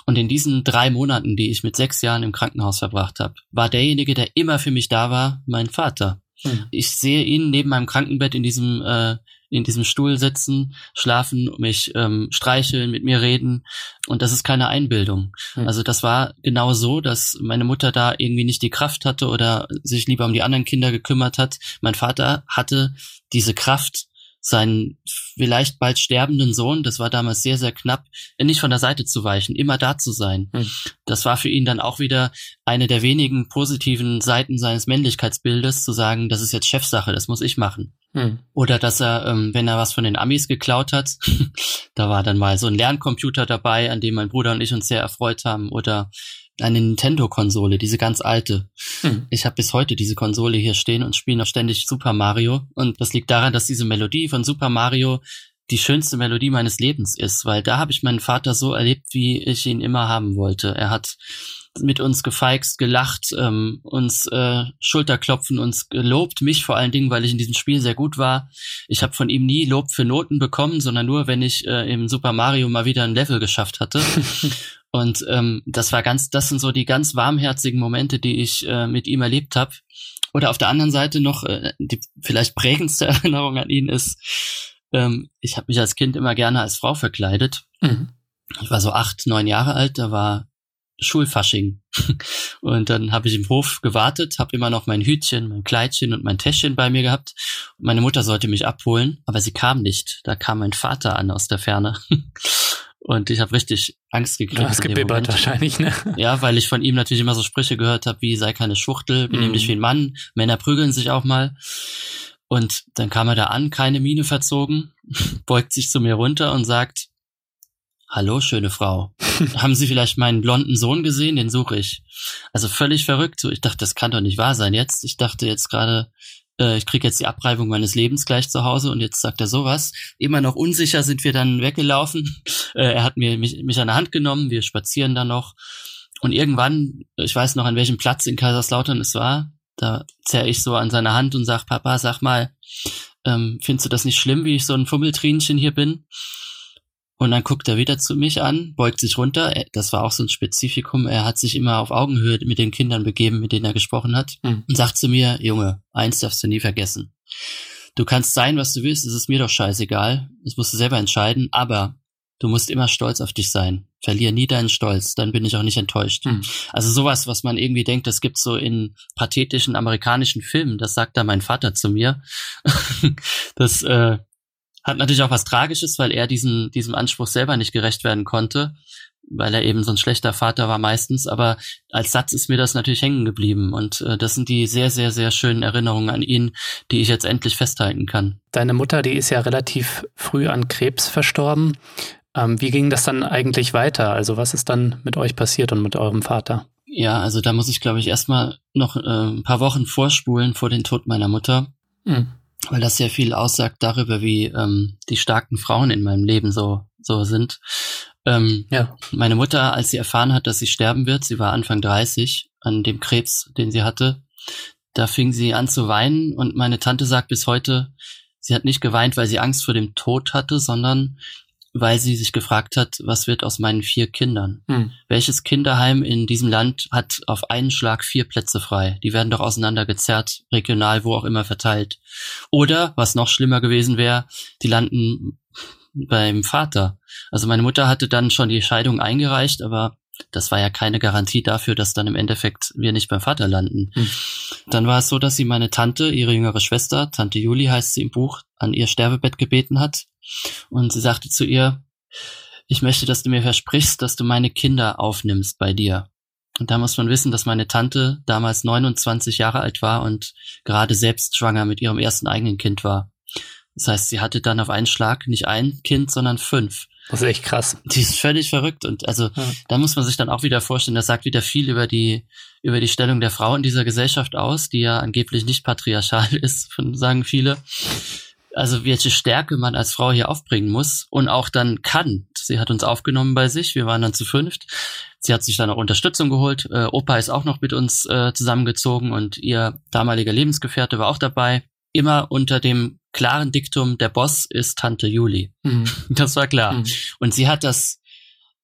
Und in diesen drei Monaten, die ich mit sechs Jahren im Krankenhaus verbracht habe, war derjenige, der immer für mich da war, mein Vater. Hm. Ich sehe ihn neben meinem Krankenbett in diesem äh, in diesem Stuhl sitzen, schlafen, mich ähm, streicheln, mit mir reden. Und das ist keine Einbildung. Hm. Also das war genau so, dass meine Mutter da irgendwie nicht die Kraft hatte oder sich lieber um die anderen Kinder gekümmert hat. Mein Vater hatte diese Kraft, seinen vielleicht bald sterbenden Sohn, das war damals sehr, sehr knapp, nicht von der Seite zu weichen, immer da zu sein. Hm. Das war für ihn dann auch wieder eine der wenigen positiven Seiten seines Männlichkeitsbildes, zu sagen, das ist jetzt Chefsache, das muss ich machen. Hm. Oder dass er, ähm, wenn er was von den Amis geklaut hat, da war dann mal so ein Lerncomputer dabei, an dem mein Bruder und ich uns sehr erfreut haben. Oder eine Nintendo-Konsole, diese ganz alte. Hm. Ich habe bis heute diese Konsole hier stehen und spiele noch ständig Super Mario. Und das liegt daran, dass diese Melodie von Super Mario die schönste Melodie meines Lebens ist, weil da habe ich meinen Vater so erlebt, wie ich ihn immer haben wollte. Er hat mit uns gefeixt, gelacht, ähm, uns äh, Schulterklopfen, uns gelobt, mich vor allen Dingen, weil ich in diesem Spiel sehr gut war. Ich habe von ihm nie Lob für Noten bekommen, sondern nur, wenn ich äh, im Super Mario mal wieder ein Level geschafft hatte. Und ähm, das war ganz, das sind so die ganz warmherzigen Momente, die ich äh, mit ihm erlebt habe. Oder auf der anderen Seite noch äh, die vielleicht prägendste Erinnerung an ihn ist, ähm, ich habe mich als Kind immer gerne als Frau verkleidet. Mhm. Ich war so acht, neun Jahre alt, da war Schulfasching. Und dann habe ich im Hof gewartet, habe immer noch mein Hütchen, mein Kleidchen und mein Täschchen bei mir gehabt. Meine Mutter sollte mich abholen, aber sie kam nicht. Da kam mein Vater an aus der Ferne. Und ich habe richtig Angst gekriegt. Du hast gebibbert wahrscheinlich, ne? Ja, weil ich von ihm natürlich immer so Sprüche gehört habe, wie sei keine Schwuchtel, benimm mm. dich wie ein Mann, Männer prügeln sich auch mal. Und dann kam er da an, keine Miene verzogen, beugt sich zu mir runter und sagt, Hallo, schöne Frau. Haben Sie vielleicht meinen blonden Sohn gesehen? Den suche ich. Also völlig verrückt. So, ich dachte, das kann doch nicht wahr sein. Jetzt, ich dachte jetzt gerade, äh, ich kriege jetzt die Abreibung meines Lebens gleich zu Hause und jetzt sagt er sowas. Immer noch unsicher sind wir dann weggelaufen. Äh, er hat mir mich, mich an der Hand genommen, wir spazieren dann noch und irgendwann, ich weiß noch, an welchem Platz in Kaiserslautern es war, da zerr ich so an seiner Hand und sag, Papa, sag mal, ähm, findest du das nicht schlimm, wie ich so ein Fummeltrinchen hier bin? Und dann guckt er wieder zu mich an, beugt sich runter. Das war auch so ein Spezifikum. Er hat sich immer auf Augenhöhe mit den Kindern begeben, mit denen er gesprochen hat. Mhm. Und sagt zu mir, Junge, eins darfst du nie vergessen. Du kannst sein, was du willst, es ist mir doch scheißegal. Das musst du selber entscheiden, aber du musst immer stolz auf dich sein. Verlier nie deinen Stolz, dann bin ich auch nicht enttäuscht. Mhm. Also sowas, was man irgendwie denkt, das gibt's so in pathetischen amerikanischen Filmen, das sagt da mein Vater zu mir. das äh, hat natürlich auch was Tragisches, weil er diesen, diesem Anspruch selber nicht gerecht werden konnte, weil er eben so ein schlechter Vater war meistens. Aber als Satz ist mir das natürlich hängen geblieben. Und äh, das sind die sehr, sehr, sehr schönen Erinnerungen an ihn, die ich jetzt endlich festhalten kann. Deine Mutter, die ist ja relativ früh an Krebs verstorben. Ähm, wie ging das dann eigentlich weiter? Also was ist dann mit euch passiert und mit eurem Vater? Ja, also da muss ich, glaube ich, erstmal noch äh, ein paar Wochen vorspulen vor den Tod meiner Mutter. Mhm weil das sehr viel aussagt darüber, wie ähm, die starken Frauen in meinem Leben so so sind. Ähm, ja. Meine Mutter, als sie erfahren hat, dass sie sterben wird, sie war Anfang 30 an dem Krebs, den sie hatte, da fing sie an zu weinen und meine Tante sagt bis heute, sie hat nicht geweint, weil sie Angst vor dem Tod hatte, sondern weil sie sich gefragt hat, was wird aus meinen vier Kindern? Hm. Welches Kinderheim in diesem Land hat auf einen Schlag vier Plätze frei? Die werden doch auseinandergezerrt, regional, wo auch immer verteilt. Oder, was noch schlimmer gewesen wäre, die landen beim Vater. Also meine Mutter hatte dann schon die Scheidung eingereicht, aber das war ja keine Garantie dafür, dass dann im Endeffekt wir nicht beim Vater landen. Hm. Dann war es so, dass sie meine Tante, ihre jüngere Schwester, Tante Juli heißt sie im Buch, an ihr Sterbebett gebeten hat. Und sie sagte zu ihr, ich möchte, dass du mir versprichst, dass du meine Kinder aufnimmst bei dir. Und da muss man wissen, dass meine Tante damals 29 Jahre alt war und gerade selbst schwanger mit ihrem ersten eigenen Kind war. Das heißt, sie hatte dann auf einen Schlag nicht ein Kind, sondern fünf. Das ist echt krass. Die ist völlig verrückt. Und also ja. da muss man sich dann auch wieder vorstellen, das sagt wieder viel über die, über die Stellung der Frau in dieser Gesellschaft aus, die ja angeblich nicht patriarchal ist, sagen viele. Also welche Stärke man als Frau hier aufbringen muss und auch dann kann. Sie hat uns aufgenommen bei sich, wir waren dann zu fünft. Sie hat sich dann auch Unterstützung geholt. Äh, Opa ist auch noch mit uns äh, zusammengezogen und ihr damaliger Lebensgefährte war auch dabei. Immer unter dem klaren Diktum, der Boss ist Tante Juli. Mhm. Das war klar. Mhm. Und sie hat das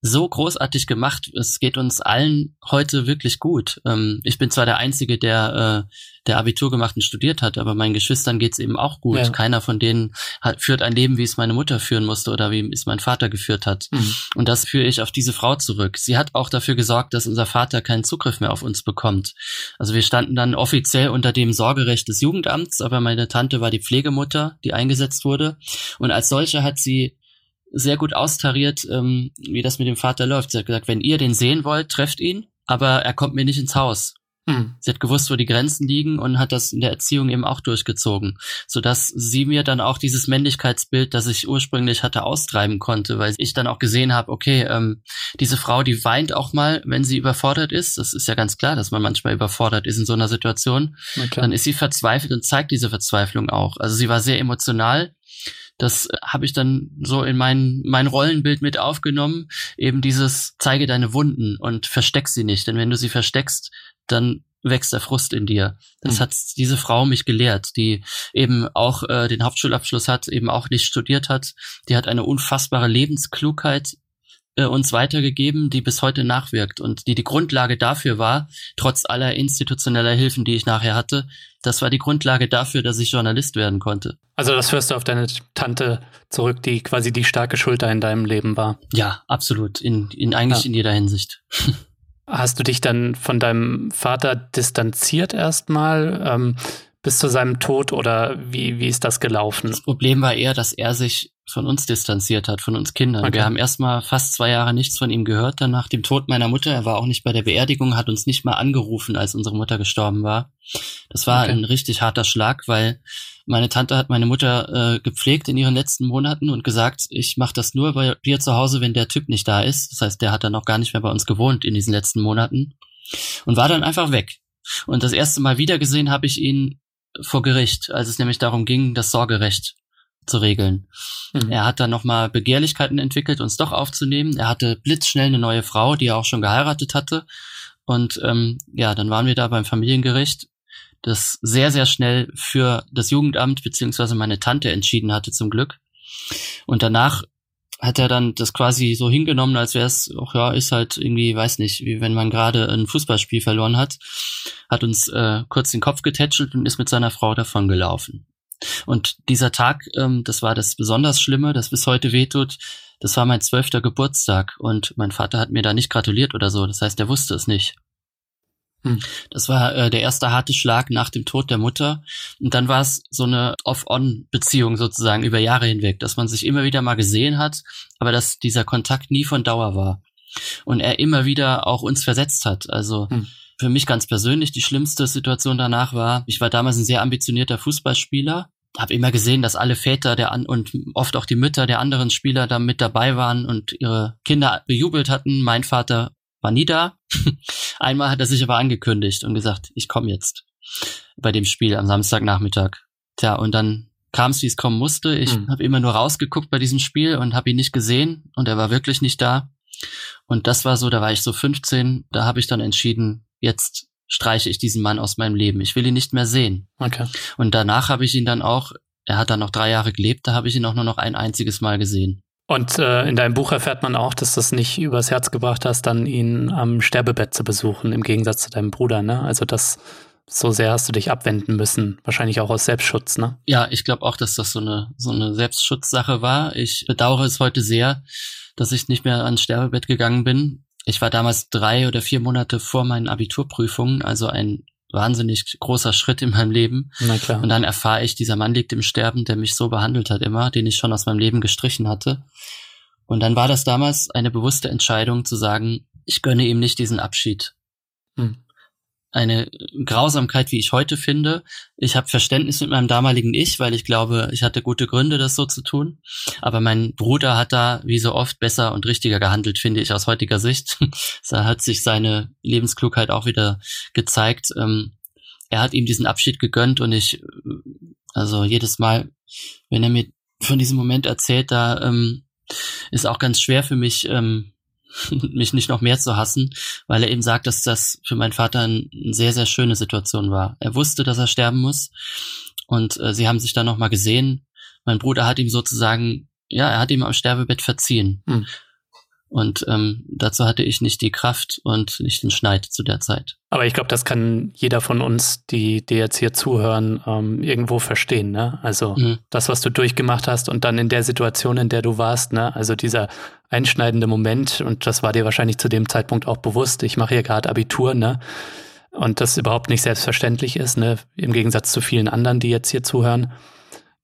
so großartig gemacht. Es geht uns allen heute wirklich gut. Ähm, ich bin zwar der Einzige, der, äh, der Abitur gemacht und studiert hat, aber meinen Geschwistern geht's eben auch gut. Ja. Keiner von denen hat, führt ein Leben, wie es meine Mutter führen musste oder wie es mein Vater geführt hat. Mhm. Und das führe ich auf diese Frau zurück. Sie hat auch dafür gesorgt, dass unser Vater keinen Zugriff mehr auf uns bekommt. Also wir standen dann offiziell unter dem Sorgerecht des Jugendamts, aber meine Tante war die Pflegemutter, die eingesetzt wurde. Und als solche hat sie sehr gut austariert, ähm, wie das mit dem Vater läuft. Sie hat gesagt, wenn ihr den sehen wollt, trefft ihn, aber er kommt mir nicht ins Haus. Hm. Sie hat gewusst, wo die Grenzen liegen und hat das in der Erziehung eben auch durchgezogen, sodass sie mir dann auch dieses Männlichkeitsbild, das ich ursprünglich hatte, austreiben konnte, weil ich dann auch gesehen habe, okay, ähm, diese Frau, die weint auch mal, wenn sie überfordert ist. Das ist ja ganz klar, dass man manchmal überfordert ist in so einer Situation. Okay. Dann ist sie verzweifelt und zeigt diese Verzweiflung auch. Also sie war sehr emotional das habe ich dann so in mein, mein Rollenbild mit aufgenommen. Eben dieses, zeige deine Wunden und versteck sie nicht. Denn wenn du sie versteckst, dann wächst der Frust in dir. Das mhm. hat diese Frau mich gelehrt, die eben auch äh, den Hauptschulabschluss hat, eben auch nicht studiert hat. Die hat eine unfassbare Lebensklugheit äh, uns weitergegeben, die bis heute nachwirkt und die die Grundlage dafür war, trotz aller institutioneller Hilfen, die ich nachher hatte, das war die Grundlage dafür, dass ich Journalist werden konnte. Also das führst du auf deine Tante zurück, die quasi die starke Schulter in deinem Leben war. Ja, absolut, in, in eigentlich ja. in jeder Hinsicht. Hast du dich dann von deinem Vater distanziert erstmal? Ähm, bis zu seinem Tod oder wie, wie ist das gelaufen? Das Problem war eher, dass er sich von uns distanziert hat, von uns Kindern. Okay. Wir haben erstmal fast zwei Jahre nichts von ihm gehört, dann nach dem Tod meiner Mutter. Er war auch nicht bei der Beerdigung, hat uns nicht mal angerufen, als unsere Mutter gestorben war. Das war okay. ein richtig harter Schlag, weil meine Tante hat meine Mutter äh, gepflegt in ihren letzten Monaten und gesagt, ich mache das nur bei dir zu Hause, wenn der Typ nicht da ist. Das heißt, der hat dann auch gar nicht mehr bei uns gewohnt in diesen letzten Monaten und war dann einfach weg. Und das erste Mal wiedergesehen habe ich ihn vor Gericht, als es nämlich darum ging, das Sorgerecht zu regeln. Mhm. Er hat dann nochmal Begehrlichkeiten entwickelt, uns doch aufzunehmen. Er hatte blitzschnell eine neue Frau, die er auch schon geheiratet hatte. Und ähm, ja, dann waren wir da beim Familiengericht, das sehr, sehr schnell für das Jugendamt beziehungsweise meine Tante entschieden hatte, zum Glück. Und danach hat er dann das quasi so hingenommen, als wäre es, ach ja, ist halt irgendwie, weiß nicht, wie wenn man gerade ein Fußballspiel verloren hat, hat uns äh, kurz den Kopf getätschelt und ist mit seiner Frau davon gelaufen. Und dieser Tag, ähm, das war das besonders Schlimme, das bis heute wehtut. Das war mein zwölfter Geburtstag und mein Vater hat mir da nicht gratuliert oder so. Das heißt, er wusste es nicht. Hm. Das war äh, der erste harte Schlag nach dem Tod der Mutter. Und dann war es so eine Off-On-Beziehung sozusagen über Jahre hinweg, dass man sich immer wieder mal gesehen hat, aber dass dieser Kontakt nie von Dauer war. Und er immer wieder auch uns versetzt hat. Also hm. Für mich ganz persönlich die schlimmste Situation danach war, ich war damals ein sehr ambitionierter Fußballspieler habe immer gesehen, dass alle Väter der an und oft auch die Mütter der anderen Spieler da mit dabei waren und ihre Kinder bejubelt hatten. Mein Vater war nie da. Einmal hat er sich aber angekündigt und gesagt, ich komme jetzt bei dem Spiel am Samstagnachmittag. Tja, und dann kam es, wie es kommen musste. Ich mhm. habe immer nur rausgeguckt bei diesem Spiel und habe ihn nicht gesehen und er war wirklich nicht da. Und das war so, da war ich so 15, da habe ich dann entschieden, jetzt streiche ich diesen Mann aus meinem Leben. Ich will ihn nicht mehr sehen. Okay. Und danach habe ich ihn dann auch, er hat dann noch drei Jahre gelebt, da habe ich ihn auch nur noch ein einziges Mal gesehen. Und äh, in deinem Buch erfährt man auch, dass du es nicht übers Herz gebracht hast, dann ihn am Sterbebett zu besuchen, im Gegensatz zu deinem Bruder, ne? Also das so sehr hast du dich abwenden müssen, wahrscheinlich auch aus Selbstschutz, ne? Ja, ich glaube auch, dass das so eine so eine Selbstschutzsache war. Ich bedauere es heute sehr, dass ich nicht mehr ans Sterbebett gegangen bin. Ich war damals drei oder vier Monate vor meinen Abiturprüfungen, also ein wahnsinnig großer Schritt in meinem Leben. Na klar. Und dann erfahre ich, dieser Mann liegt im Sterben, der mich so behandelt hat immer, den ich schon aus meinem Leben gestrichen hatte. Und dann war das damals eine bewusste Entscheidung zu sagen, ich gönne ihm nicht diesen Abschied. Hm eine Grausamkeit, wie ich heute finde. Ich habe Verständnis mit meinem damaligen Ich, weil ich glaube, ich hatte gute Gründe, das so zu tun. Aber mein Bruder hat da, wie so oft, besser und richtiger gehandelt, finde ich aus heutiger Sicht. da hat sich seine Lebensklugheit auch wieder gezeigt. Ähm, er hat ihm diesen Abschied gegönnt und ich, also jedes Mal, wenn er mir von diesem Moment erzählt, da ähm, ist auch ganz schwer für mich, ähm, mich nicht noch mehr zu hassen, weil er eben sagt, dass das für meinen Vater eine sehr, sehr schöne Situation war. Er wusste, dass er sterben muss und äh, sie haben sich dann nochmal gesehen. Mein Bruder hat ihm sozusagen, ja, er hat ihm am Sterbebett verziehen. Hm. Und ähm, dazu hatte ich nicht die Kraft und nicht den Schneid zu der Zeit. Aber ich glaube, das kann jeder von uns, die, die jetzt hier zuhören, ähm, irgendwo verstehen. Ne? Also mhm. das, was du durchgemacht hast und dann in der Situation, in der du warst, ne? also dieser einschneidende Moment, und das war dir wahrscheinlich zu dem Zeitpunkt auch bewusst, ich mache hier gerade Abitur, ne? Und das überhaupt nicht selbstverständlich ist, ne? Im Gegensatz zu vielen anderen, die jetzt hier zuhören.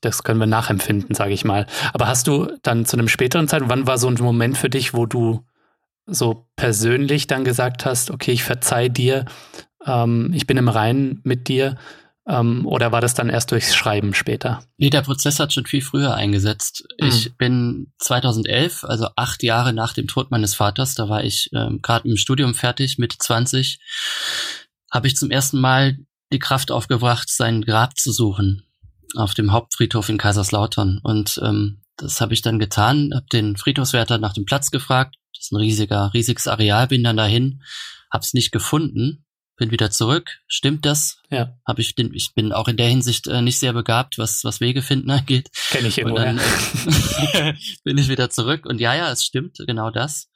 Das können wir nachempfinden, sage ich mal. Aber hast du dann zu einem späteren Zeitpunkt, wann war so ein Moment für dich, wo du so persönlich dann gesagt hast, okay, ich verzeih dir, ähm, ich bin im Reinen mit dir, ähm, oder war das dann erst durchs Schreiben später? Nee, der Prozess hat schon viel früher eingesetzt. Mhm. Ich bin 2011, also acht Jahre nach dem Tod meines Vaters, da war ich ähm, gerade im Studium fertig, mit 20, habe ich zum ersten Mal die Kraft aufgebracht, sein Grab zu suchen auf dem Hauptfriedhof in Kaiserslautern. Und ähm, das habe ich dann getan, habe den Friedhofswärter nach dem Platz gefragt. Das ist ein riesiger, riesiges Areal, bin dann dahin, hab's nicht gefunden, bin wieder zurück. Stimmt das? Ja. Hab ich, den, ich bin auch in der Hinsicht äh, nicht sehr begabt, was, was Wege finden angeht. Kenn ich immer. Und dann äh, bin ich wieder zurück und ja, ja, es stimmt, genau das.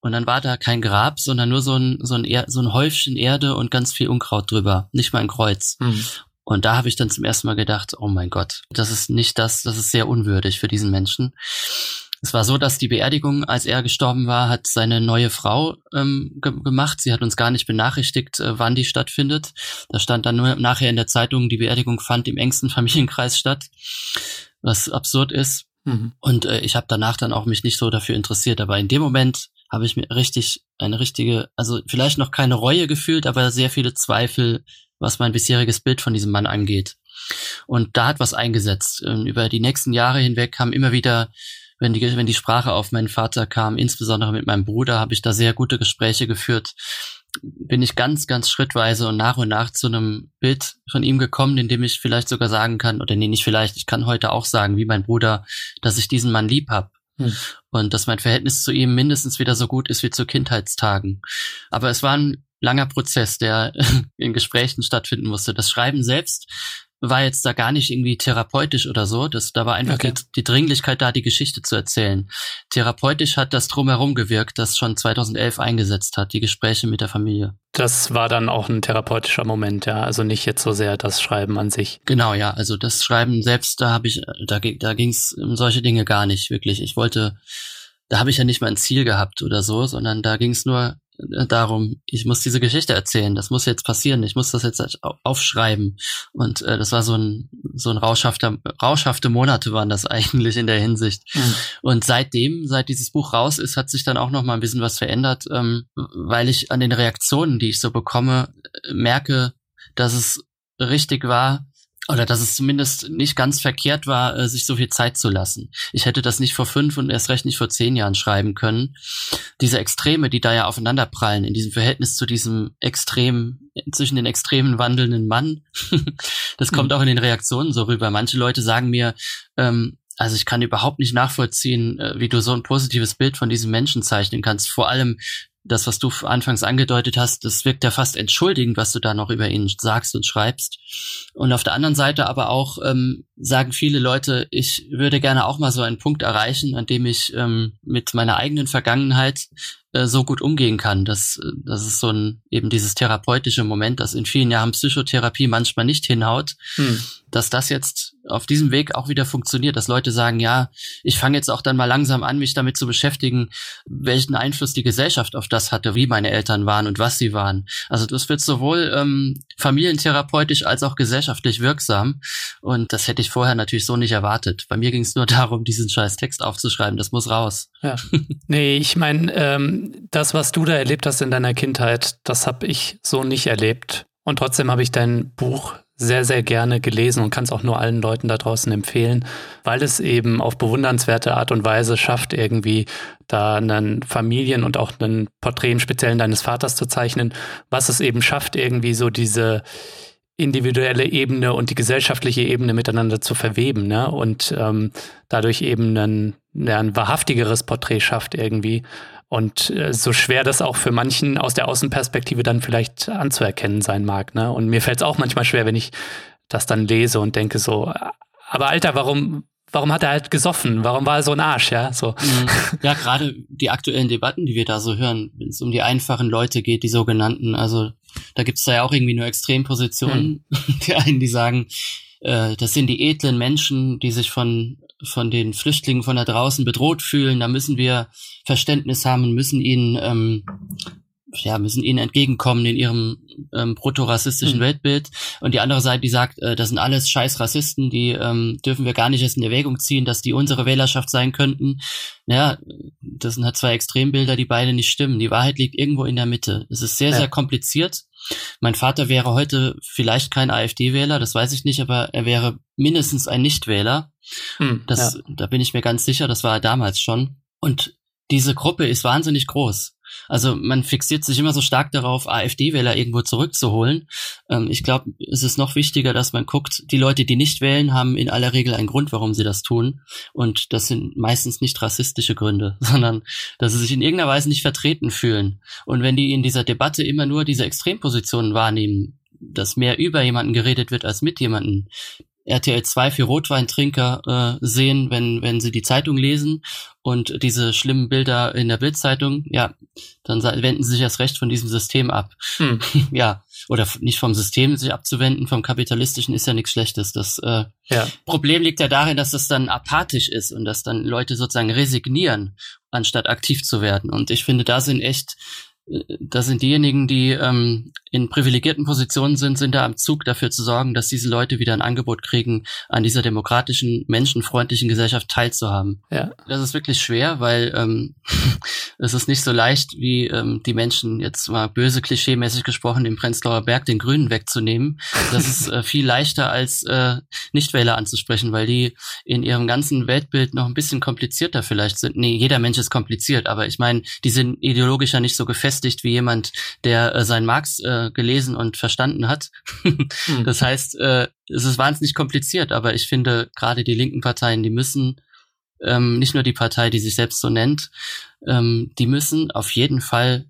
Und dann war da kein Grab, sondern nur so ein, so ein, er so ein Häufchen Erde und ganz viel Unkraut drüber. Nicht mal ein Kreuz. Hm. Und da habe ich dann zum ersten Mal gedacht, oh mein Gott, das ist nicht das, das ist sehr unwürdig für diesen Menschen. Es war so, dass die Beerdigung, als er gestorben war, hat seine neue Frau ähm, ge gemacht. Sie hat uns gar nicht benachrichtigt, äh, wann die stattfindet. Da stand dann nur nachher in der Zeitung, die Beerdigung fand im engsten Familienkreis statt, was absurd ist. Mhm. Und äh, ich habe danach dann auch mich nicht so dafür interessiert. Aber in dem Moment habe ich mir richtig eine richtige, also vielleicht noch keine Reue gefühlt, aber sehr viele Zweifel was mein bisheriges Bild von diesem Mann angeht. Und da hat was eingesetzt. Ähm, über die nächsten Jahre hinweg kam immer wieder, wenn die, wenn die Sprache auf meinen Vater kam, insbesondere mit meinem Bruder, habe ich da sehr gute Gespräche geführt. bin ich ganz, ganz schrittweise und nach und nach zu einem Bild von ihm gekommen, in dem ich vielleicht sogar sagen kann, oder nee, nicht vielleicht, ich kann heute auch sagen, wie mein Bruder, dass ich diesen Mann lieb hab. Hm. Und dass mein Verhältnis zu ihm mindestens wieder so gut ist wie zu Kindheitstagen. Aber es war ein langer Prozess, der in Gesprächen stattfinden musste. Das Schreiben selbst war jetzt da gar nicht irgendwie therapeutisch oder so. Das, da war einfach okay. die, die, Dringlichkeit da, die Geschichte zu erzählen. Therapeutisch hat das drumherum gewirkt, das schon 2011 eingesetzt hat, die Gespräche mit der Familie. Das war dann auch ein therapeutischer Moment, ja. Also nicht jetzt so sehr das Schreiben an sich. Genau, ja. Also das Schreiben selbst, da habe ich, da, da ging es um solche Dinge gar nicht wirklich. Ich wollte, da habe ich ja nicht mal ein Ziel gehabt oder so, sondern da ging es nur darum, ich muss diese Geschichte erzählen, das muss jetzt passieren, ich muss das jetzt aufschreiben. Und äh, das war so ein so ein rauschhafter, rauschhafte Monate waren das eigentlich in der Hinsicht. Mhm. Und seitdem, seit dieses Buch raus ist, hat sich dann auch noch mal ein bisschen was verändert, ähm, weil ich an den Reaktionen, die ich so bekomme, äh, merke, dass es richtig war, oder dass es zumindest nicht ganz verkehrt war, äh, sich so viel Zeit zu lassen. Ich hätte das nicht vor fünf und erst recht nicht vor zehn Jahren schreiben können. Diese Extreme, die da ja aufeinanderprallen, in diesem Verhältnis zu diesem extrem, zwischen den extremen wandelnden Mann, das kommt mhm. auch in den Reaktionen so rüber. Manche Leute sagen mir, ähm, also ich kann überhaupt nicht nachvollziehen, äh, wie du so ein positives Bild von diesem Menschen zeichnen kannst. Vor allem das, was du anfangs angedeutet hast, das wirkt ja fast entschuldigend, was du da noch über ihn sagst und schreibst. Und auf der anderen Seite aber auch ähm, sagen viele Leute, ich würde gerne auch mal so einen Punkt erreichen, an dem ich ähm, mit meiner eigenen Vergangenheit äh, so gut umgehen kann. Das, das ist so ein eben dieses therapeutische Moment, das in vielen Jahren Psychotherapie manchmal nicht hinhaut, hm. dass das jetzt auf diesem Weg auch wieder funktioniert, dass Leute sagen, ja, ich fange jetzt auch dann mal langsam an, mich damit zu beschäftigen, welchen Einfluss die Gesellschaft auf das hatte, wie meine Eltern waren und was sie waren. Also das wird sowohl ähm, familientherapeutisch als auch gesellschaftlich wirksam. Und das hätte ich vorher natürlich so nicht erwartet. Bei mir ging es nur darum, diesen scheiß Text aufzuschreiben. Das muss raus. Ja. Nee, ich meine, ähm, das, was du da erlebt hast in deiner Kindheit, das habe ich so nicht erlebt. Und trotzdem habe ich dein Buch sehr, sehr gerne gelesen und kann es auch nur allen Leuten da draußen empfehlen, weil es eben auf bewundernswerte Art und Weise schafft, irgendwie da einen Familien- und auch einen Porträt im Speziellen deines Vaters zu zeichnen, was es eben schafft, irgendwie so diese individuelle Ebene und die gesellschaftliche Ebene miteinander zu verweben, ne? Und ähm, dadurch eben ein, ja, ein wahrhaftigeres Porträt schafft irgendwie. Und äh, so schwer das auch für manchen aus der Außenperspektive dann vielleicht anzuerkennen sein mag. Ne? Und mir fällt es auch manchmal schwer, wenn ich das dann lese und denke so, aber Alter, warum, warum hat er halt gesoffen? Warum war er so ein Arsch, ja? So. Mhm. Ja, gerade die aktuellen Debatten, die wir da so hören, wenn es um die einfachen Leute geht, die sogenannten, also da gibt's da ja auch irgendwie nur Extrempositionen. Mhm. Die einen, die sagen, äh, das sind die edlen Menschen, die sich von von den Flüchtlingen von da draußen bedroht fühlen. Da müssen wir Verständnis haben und müssen ihnen ähm, ja, müssen ihnen entgegenkommen in ihrem ähm, proto-rassistischen mhm. Weltbild. Und die andere Seite, die sagt, äh, das sind alles scheiß Rassisten, die ähm, dürfen wir gar nicht erst in Erwägung ziehen, dass die unsere Wählerschaft sein könnten. Naja, das sind halt zwei Extrembilder, die beide nicht stimmen. Die Wahrheit liegt irgendwo in der Mitte. Es ist sehr, ja. sehr kompliziert. Mein Vater wäre heute vielleicht kein AfD-Wähler, das weiß ich nicht, aber er wäre mindestens ein Nichtwähler. Hm, das, ja. Da bin ich mir ganz sicher, das war er damals schon. Und diese Gruppe ist wahnsinnig groß. Also man fixiert sich immer so stark darauf, AfD-Wähler irgendwo zurückzuholen. Ähm, ich glaube, es ist noch wichtiger, dass man guckt, die Leute, die nicht wählen, haben in aller Regel einen Grund, warum sie das tun. Und das sind meistens nicht rassistische Gründe, sondern dass sie sich in irgendeiner Weise nicht vertreten fühlen. Und wenn die in dieser Debatte immer nur diese Extrempositionen wahrnehmen, dass mehr über jemanden geredet wird als mit jemanden, RTL 2 für Rotweintrinker äh, sehen, wenn, wenn sie die Zeitung lesen und diese schlimmen Bilder in der Bildzeitung, ja, dann wenden sie sich erst recht von diesem System ab. Hm. ja, oder nicht vom System sich abzuwenden, vom kapitalistischen ist ja nichts Schlechtes. Das äh, ja. Problem liegt ja darin, dass das dann apathisch ist und dass dann Leute sozusagen resignieren, anstatt aktiv zu werden. Und ich finde, da sind echt, äh, da sind diejenigen, die ähm, in privilegierten Positionen sind, sind da am Zug dafür zu sorgen, dass diese Leute wieder ein Angebot kriegen, an dieser demokratischen, menschenfreundlichen Gesellschaft teilzuhaben. Ja. Das ist wirklich schwer, weil ähm, es ist nicht so leicht, wie ähm, die Menschen, jetzt mal böse klischeemäßig gesprochen, im Prenzlauer Berg den Grünen wegzunehmen. Das ist äh, viel leichter als äh, Nichtwähler anzusprechen, weil die in ihrem ganzen Weltbild noch ein bisschen komplizierter vielleicht sind. Nee, jeder Mensch ist kompliziert, aber ich meine, die sind ideologisch ja nicht so gefestigt wie jemand, der äh, sein Marx äh, gelesen und verstanden hat. hm. Das heißt, äh, es ist wahnsinnig kompliziert, aber ich finde, gerade die linken Parteien, die müssen ähm, nicht nur die Partei, die sich selbst so nennt, ähm, die müssen auf jeden Fall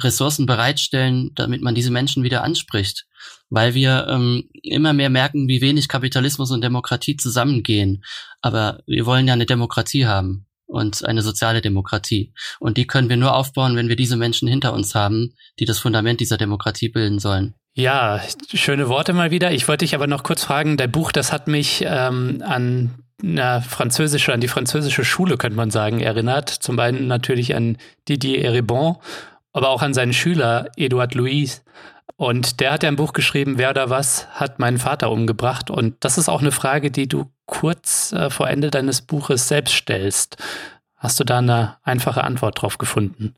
Ressourcen bereitstellen, damit man diese Menschen wieder anspricht. Weil wir ähm, immer mehr merken, wie wenig Kapitalismus und Demokratie zusammengehen. Aber wir wollen ja eine Demokratie haben und eine soziale Demokratie. Und die können wir nur aufbauen, wenn wir diese Menschen hinter uns haben, die das Fundament dieser Demokratie bilden sollen. Ja, schöne Worte mal wieder. Ich wollte dich aber noch kurz fragen, dein Buch, das hat mich ähm, an eine französische, an die französische Schule, könnte man sagen, erinnert. Zum einen natürlich an Didier Eribon, aber auch an seinen Schüler Edouard Louis. Und der hat ja ein Buch geschrieben, wer oder was hat meinen Vater umgebracht. Und das ist auch eine Frage, die du kurz äh, vor Ende deines Buches selbst stellst. Hast du da eine einfache Antwort drauf gefunden?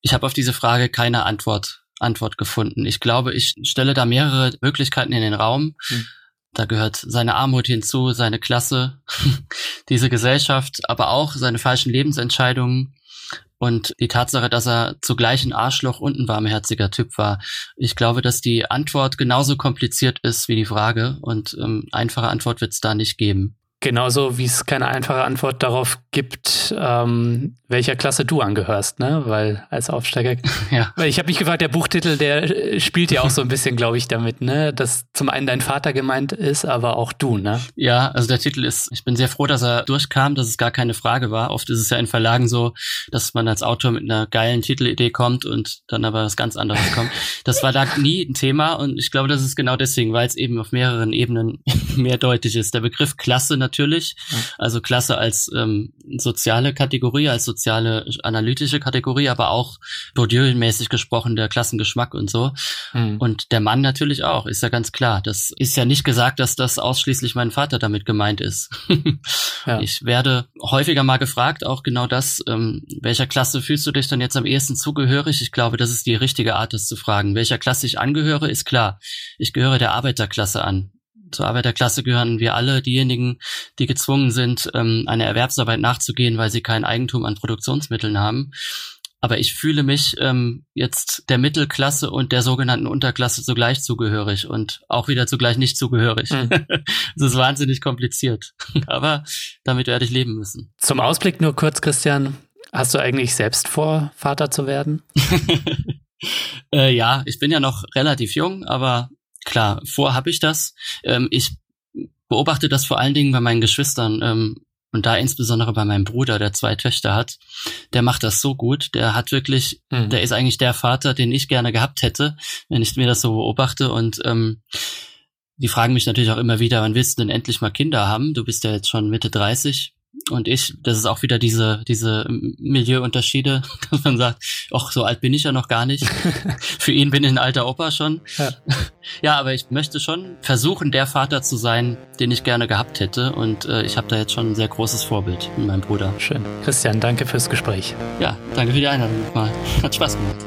Ich habe auf diese Frage keine Antwort, Antwort gefunden. Ich glaube, ich stelle da mehrere Möglichkeiten in den Raum. Hm. Da gehört seine Armut hinzu, seine Klasse, diese Gesellschaft, aber auch seine falschen Lebensentscheidungen, und die Tatsache, dass er zugleich ein Arschloch und ein warmherziger Typ war. Ich glaube, dass die Antwort genauso kompliziert ist wie die Frage und ähm, einfache Antwort wird es da nicht geben. Genauso wie es keine einfache Antwort darauf gibt, ähm, welcher Klasse du angehörst, ne? Weil als Aufsteiger. ja. Weil ich habe mich gefragt, der Buchtitel, der spielt ja auch so ein bisschen, glaube ich, damit, ne? Dass zum einen dein Vater gemeint ist, aber auch du, ne? Ja, also der Titel ist, ich bin sehr froh, dass er durchkam, dass es gar keine Frage war. Oft ist es ja in Verlagen so, dass man als Autor mit einer geilen Titelidee kommt und dann aber was ganz anderes kommt. Das war da nie ein Thema und ich glaube, das ist genau deswegen, weil es eben auf mehreren Ebenen mehrdeutig ist. Der Begriff Klasse natürlich. Also Klasse als ähm, soziale Kategorie, als soziale analytische Kategorie, aber auch Bourdieu-mäßig gesprochen, der Klassengeschmack und so. Mhm. Und der Mann natürlich auch, ist ja ganz klar. Das ist ja nicht gesagt, dass das ausschließlich mein Vater damit gemeint ist. ja. Ich werde häufiger mal gefragt, auch genau das, ähm, welcher Klasse fühlst du dich dann jetzt am ehesten zugehörig? Ich glaube, das ist die richtige Art, das zu fragen. Welcher Klasse ich angehöre, ist klar. Ich gehöre der Arbeiterklasse an zur Arbeiterklasse gehören wir alle diejenigen, die gezwungen sind, ähm, einer Erwerbsarbeit nachzugehen, weil sie kein Eigentum an Produktionsmitteln haben. Aber ich fühle mich ähm, jetzt der Mittelklasse und der sogenannten Unterklasse zugleich zugehörig und auch wieder zugleich nicht zugehörig. Mhm. das ist wahnsinnig kompliziert. Aber damit werde ich leben müssen. Zum Ausblick nur kurz, Christian. Hast du eigentlich selbst vor, Vater zu werden? äh, ja, ich bin ja noch relativ jung, aber klar, vor habe ich das. Ähm, ich beobachte das vor allen Dingen bei meinen Geschwistern ähm, und da insbesondere bei meinem Bruder, der zwei Töchter hat. Der macht das so gut. Der hat wirklich, mhm. der ist eigentlich der Vater, den ich gerne gehabt hätte, wenn ich mir das so beobachte. Und ähm, die fragen mich natürlich auch immer wieder, wann willst du denn endlich mal Kinder haben? Du bist ja jetzt schon Mitte 30 und ich, das ist auch wieder diese, diese Milieuunterschiede, dass man sagt, ach, so alt bin ich ja noch gar nicht. Für ihn bin ich ein alter Opa schon. Ja. ja, aber ich möchte schon versuchen, der Vater zu sein, den ich gerne gehabt hätte. Und äh, ich habe da jetzt schon ein sehr großes Vorbild in meinem Bruder. Schön. Christian, danke fürs Gespräch. Ja, danke für die Einladung nochmal. Hat Spaß gemacht.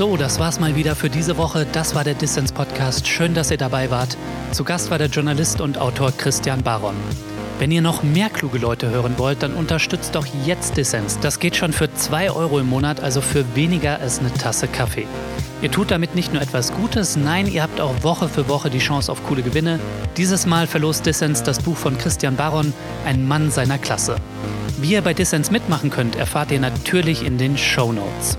So, das war's mal wieder für diese Woche. Das war der Dissens Podcast. Schön, dass ihr dabei wart. Zu Gast war der Journalist und Autor Christian Baron. Wenn ihr noch mehr kluge Leute hören wollt, dann unterstützt doch jetzt Dissens. Das geht schon für 2 Euro im Monat, also für weniger als eine Tasse Kaffee. Ihr tut damit nicht nur etwas Gutes, nein, ihr habt auch Woche für Woche die Chance auf coole Gewinne. Dieses Mal verlost Dissens das Buch von Christian Baron, Ein Mann seiner Klasse. Wie ihr bei Dissens mitmachen könnt, erfahrt ihr natürlich in den Show Notes.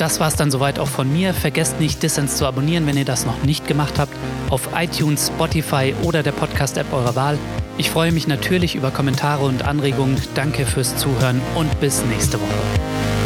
Das war es dann soweit auch von mir. Vergesst nicht, Dissens zu abonnieren, wenn ihr das noch nicht gemacht habt, auf iTunes, Spotify oder der Podcast-App eurer Wahl. Ich freue mich natürlich über Kommentare und Anregungen. Danke fürs Zuhören und bis nächste Woche.